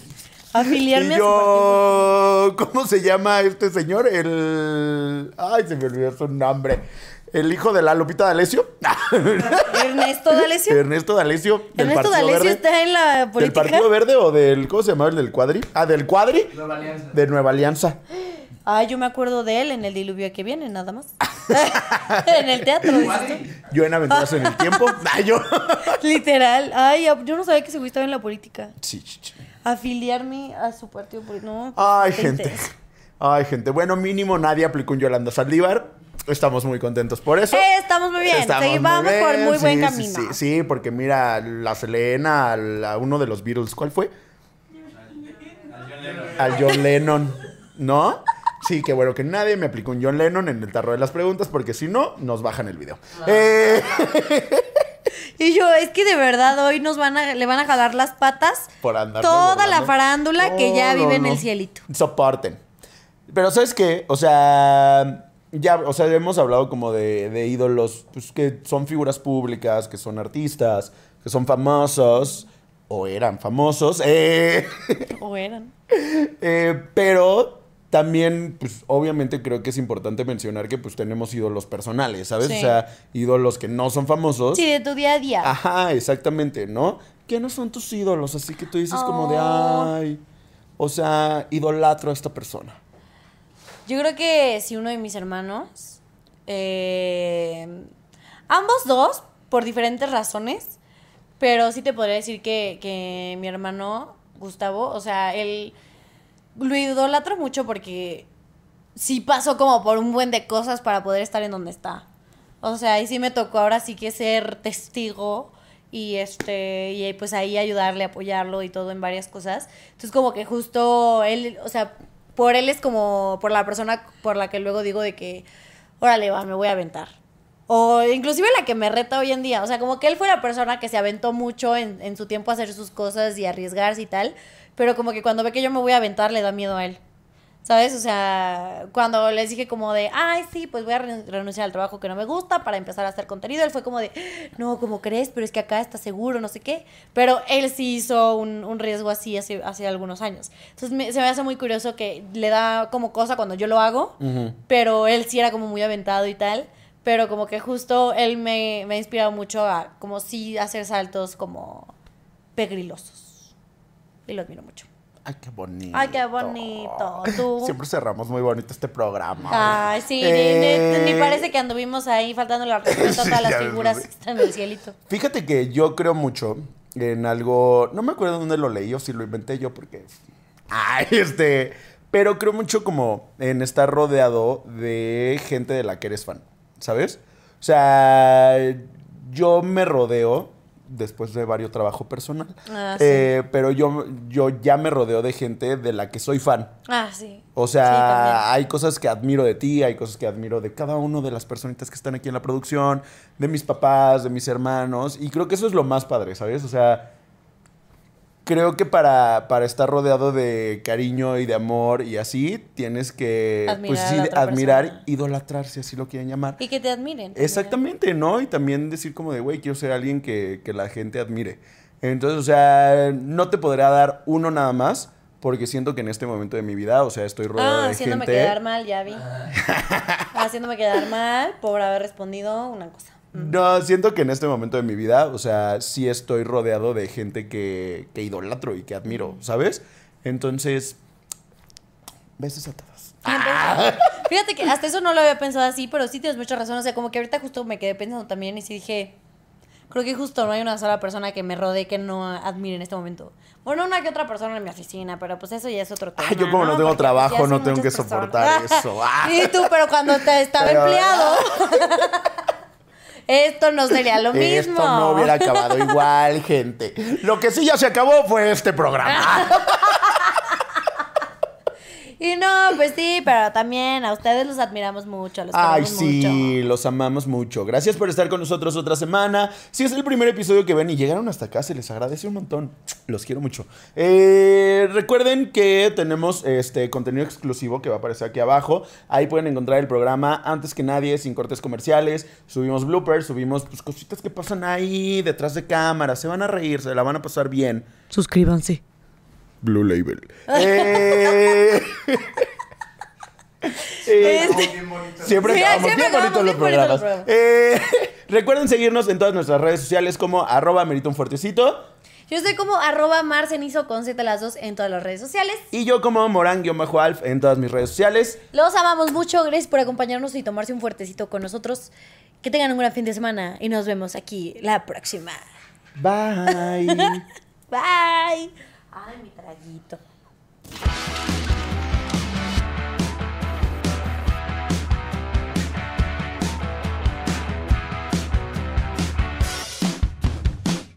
afiliarme Y a su partido. yo, ¿cómo se llama este señor? El. Ay, se me olvidó su nombre. El hijo de la Lupita D'Alessio. Ernesto D'Alessio Ernesto D'Alessio. del Ernesto D'Alessio está en la ¿Del política Partido Verde o del. ¿Cómo se llamaba el del Cuadri? Ah, del Cuadri. Nueva Alianza. De Nueva Alianza. Ah yo me acuerdo de él en el diluvio que viene nada más en el teatro. Yo en Aventuras en el Tiempo. Ay, yo. literal ay yo no sabía que se estaba en la política Sí, ch- ch- afiliarme a su partido político no Ay, gente. Ay, gente. Bueno, mínimo nadie aplicó un Yolanda Saldívar. Estamos muy contentos por eso. Eh, estamos muy bien. Estamos Sí, vamos bien, por muy sí, buen camino. Sí, sí, porque mira, la Selena, la- uno de los Beatles, ¿cuál fue? Al John Lennon, ¿no? Sí, que bueno que nadie me aplicó un John Lennon en el tarro de las preguntas, porque si no, nos bajan el video. Eh, Y yo, es que de verdad hoy nos van a, le van a jalar las patas Por andar toda la farándula que ya No, vive en no, el cielito. Soporten. Pero ¿sabes qué? O sea, ya, o sea, hemos hablado como de, de ídolos, pues que son figuras públicas, que son artistas, que son famosos, o eran famosos, eh, O eran. eh, pero también, pues obviamente creo que es importante mencionar que pues tenemos ídolos personales, ¿sabes? Sí. O sea, ídolos que no son famosos. Sí, de tu día a día. Ajá, exactamente, ¿no? Que no son tus ídolos, así que tú dices como de, Oh. ay, o sea, idolatro a esta persona. Yo creo que si uno de mis hermanos, eh, ambos dos, por diferentes razones, pero sí te podría decir que, que mi hermano, Gustavo, o sea, él lo idolatro mucho porque sí pasó como por un buen de cosas para poder estar en donde está. O sea, y sí me tocó ahora sí que ser testigo y este y pues ahí ayudarle, apoyarlo y todo en varias cosas. Entonces como que justo él, o sea, por él es como por la persona por la que luego digo de que órale, va, me voy a aventar. O inclusive la que me reta hoy en día. O sea, como que él fue la persona que se aventó mucho en, en su tiempo a hacer sus cosas y arriesgarse y tal. Pero como que cuando ve que yo me voy a aventar, le da miedo a él. ¿Sabes? O sea, cuando les dije como de, ay, sí, pues voy a re- renunciar al trabajo que no me gusta para empezar a hacer contenido, él fue como de, no, ¿cómo crees? Pero es que acá está seguro, no sé qué. Pero él sí hizo un, un riesgo así hace, hace algunos años. Entonces me- se me hace muy curioso que le da como cosa cuando yo lo hago, pero él sí era como muy aventado y tal. Pero como que justo él me, me ha inspirado mucho a como sí hacer saltos como pegrilosos. Y lo admiro mucho. Ay, qué bonito. Ay, qué bonito. Tú. Siempre cerramos muy bonito este programa. Ay, sí, Eh, ni, ni- ni parece que anduvimos ahí faltando la respeto a todas las figuras que están en el cielito. Fíjate que yo creo mucho en algo. No me acuerdo dónde lo leí o si lo inventé yo, porque. Ay, este. Pero creo mucho como en estar rodeado de gente de la que eres fan, ¿sabes? O sea, yo me rodeo después de varios trabajo personal. Ah, sí. eh, pero yo, yo ya me rodeo de gente de la que soy fan. Ah, sí. O sea, hay cosas que admiro de ti, hay cosas que admiro de cada uno de las personitas que están aquí en la producción, de mis papás, de mis hermanos, y creo que eso es lo más padre, ¿sabes? O sea, creo que para, para estar rodeado de cariño y de amor y así, tienes que, Admirar pues sí, admirar, persona. idolatrar, si así lo quieren llamar. Y que te admiren. Exactamente, ¿no? Y también decir como de, güey, quiero ser alguien que, que la gente admire. Entonces, o sea, no te podría dar uno nada más, porque siento que en este momento de mi vida, o sea, estoy rodeado Ah, de haciéndome gente... quedar mal, ya vi. haciéndome quedar mal por haber respondido una cosa. No, siento que en este momento de mi vida, o sea, sí estoy rodeado de gente que, que idolatro y que admiro, ¿sabes? Entonces, besos a todos. Fíjate, fíjate que hasta eso no lo había pensado así, pero sí tienes mucha razón. O sea, como que ahorita justo me quedé pensando también y sí dije, creo que justo no hay una sola persona que me rodee que no admire en este momento. Bueno, una que otra persona en mi oficina, pero pues eso ya es otro tema. Ay, yo como no tengo Porque, trabajo, no tengo que personas. soportar eso. Ah. Y tú, pero cuando te estaba Pero- empleado, esto no sería lo mismo. Esto no hubiera acabado igual, gente. Lo que sí ya se acabó fue este programa. Y no, pues sí, pero también a ustedes los admiramos mucho, los Ay, sí, mucho. los amamos mucho. Gracias por estar con nosotros otra semana. Si es el primer episodio que ven y llegaron hasta acá, se les agradece un montón. Los quiero mucho. Eh, recuerden que tenemos este contenido exclusivo que va a aparecer aquí abajo. Ahí pueden encontrar el programa antes que nadie, sin cortes comerciales. Subimos bloopers, subimos pues, cositas que pasan ahí detrás de cámara. Se van a reír, se la van a pasar bien. Suscríbanse. Blue Label. Eh, eh, Este- bonito. Siempre Sí, acabamos siempre bien bonitos los bien bonitos programas. los programas. Eh, recuerden seguirnos en todas nuestras redes sociales como arroba merito un fuertecito. Yo estoy como arroba marcenizo con Z las dos en todas las redes sociales. Y yo como morán-alf en todas mis redes sociales. Los amamos mucho. Gracias por acompañarnos y tomarse un fuertecito con nosotros. Que tengan un gran fin de semana y nos vemos aquí la próxima. Bye. Bye. Ay, mi traguito.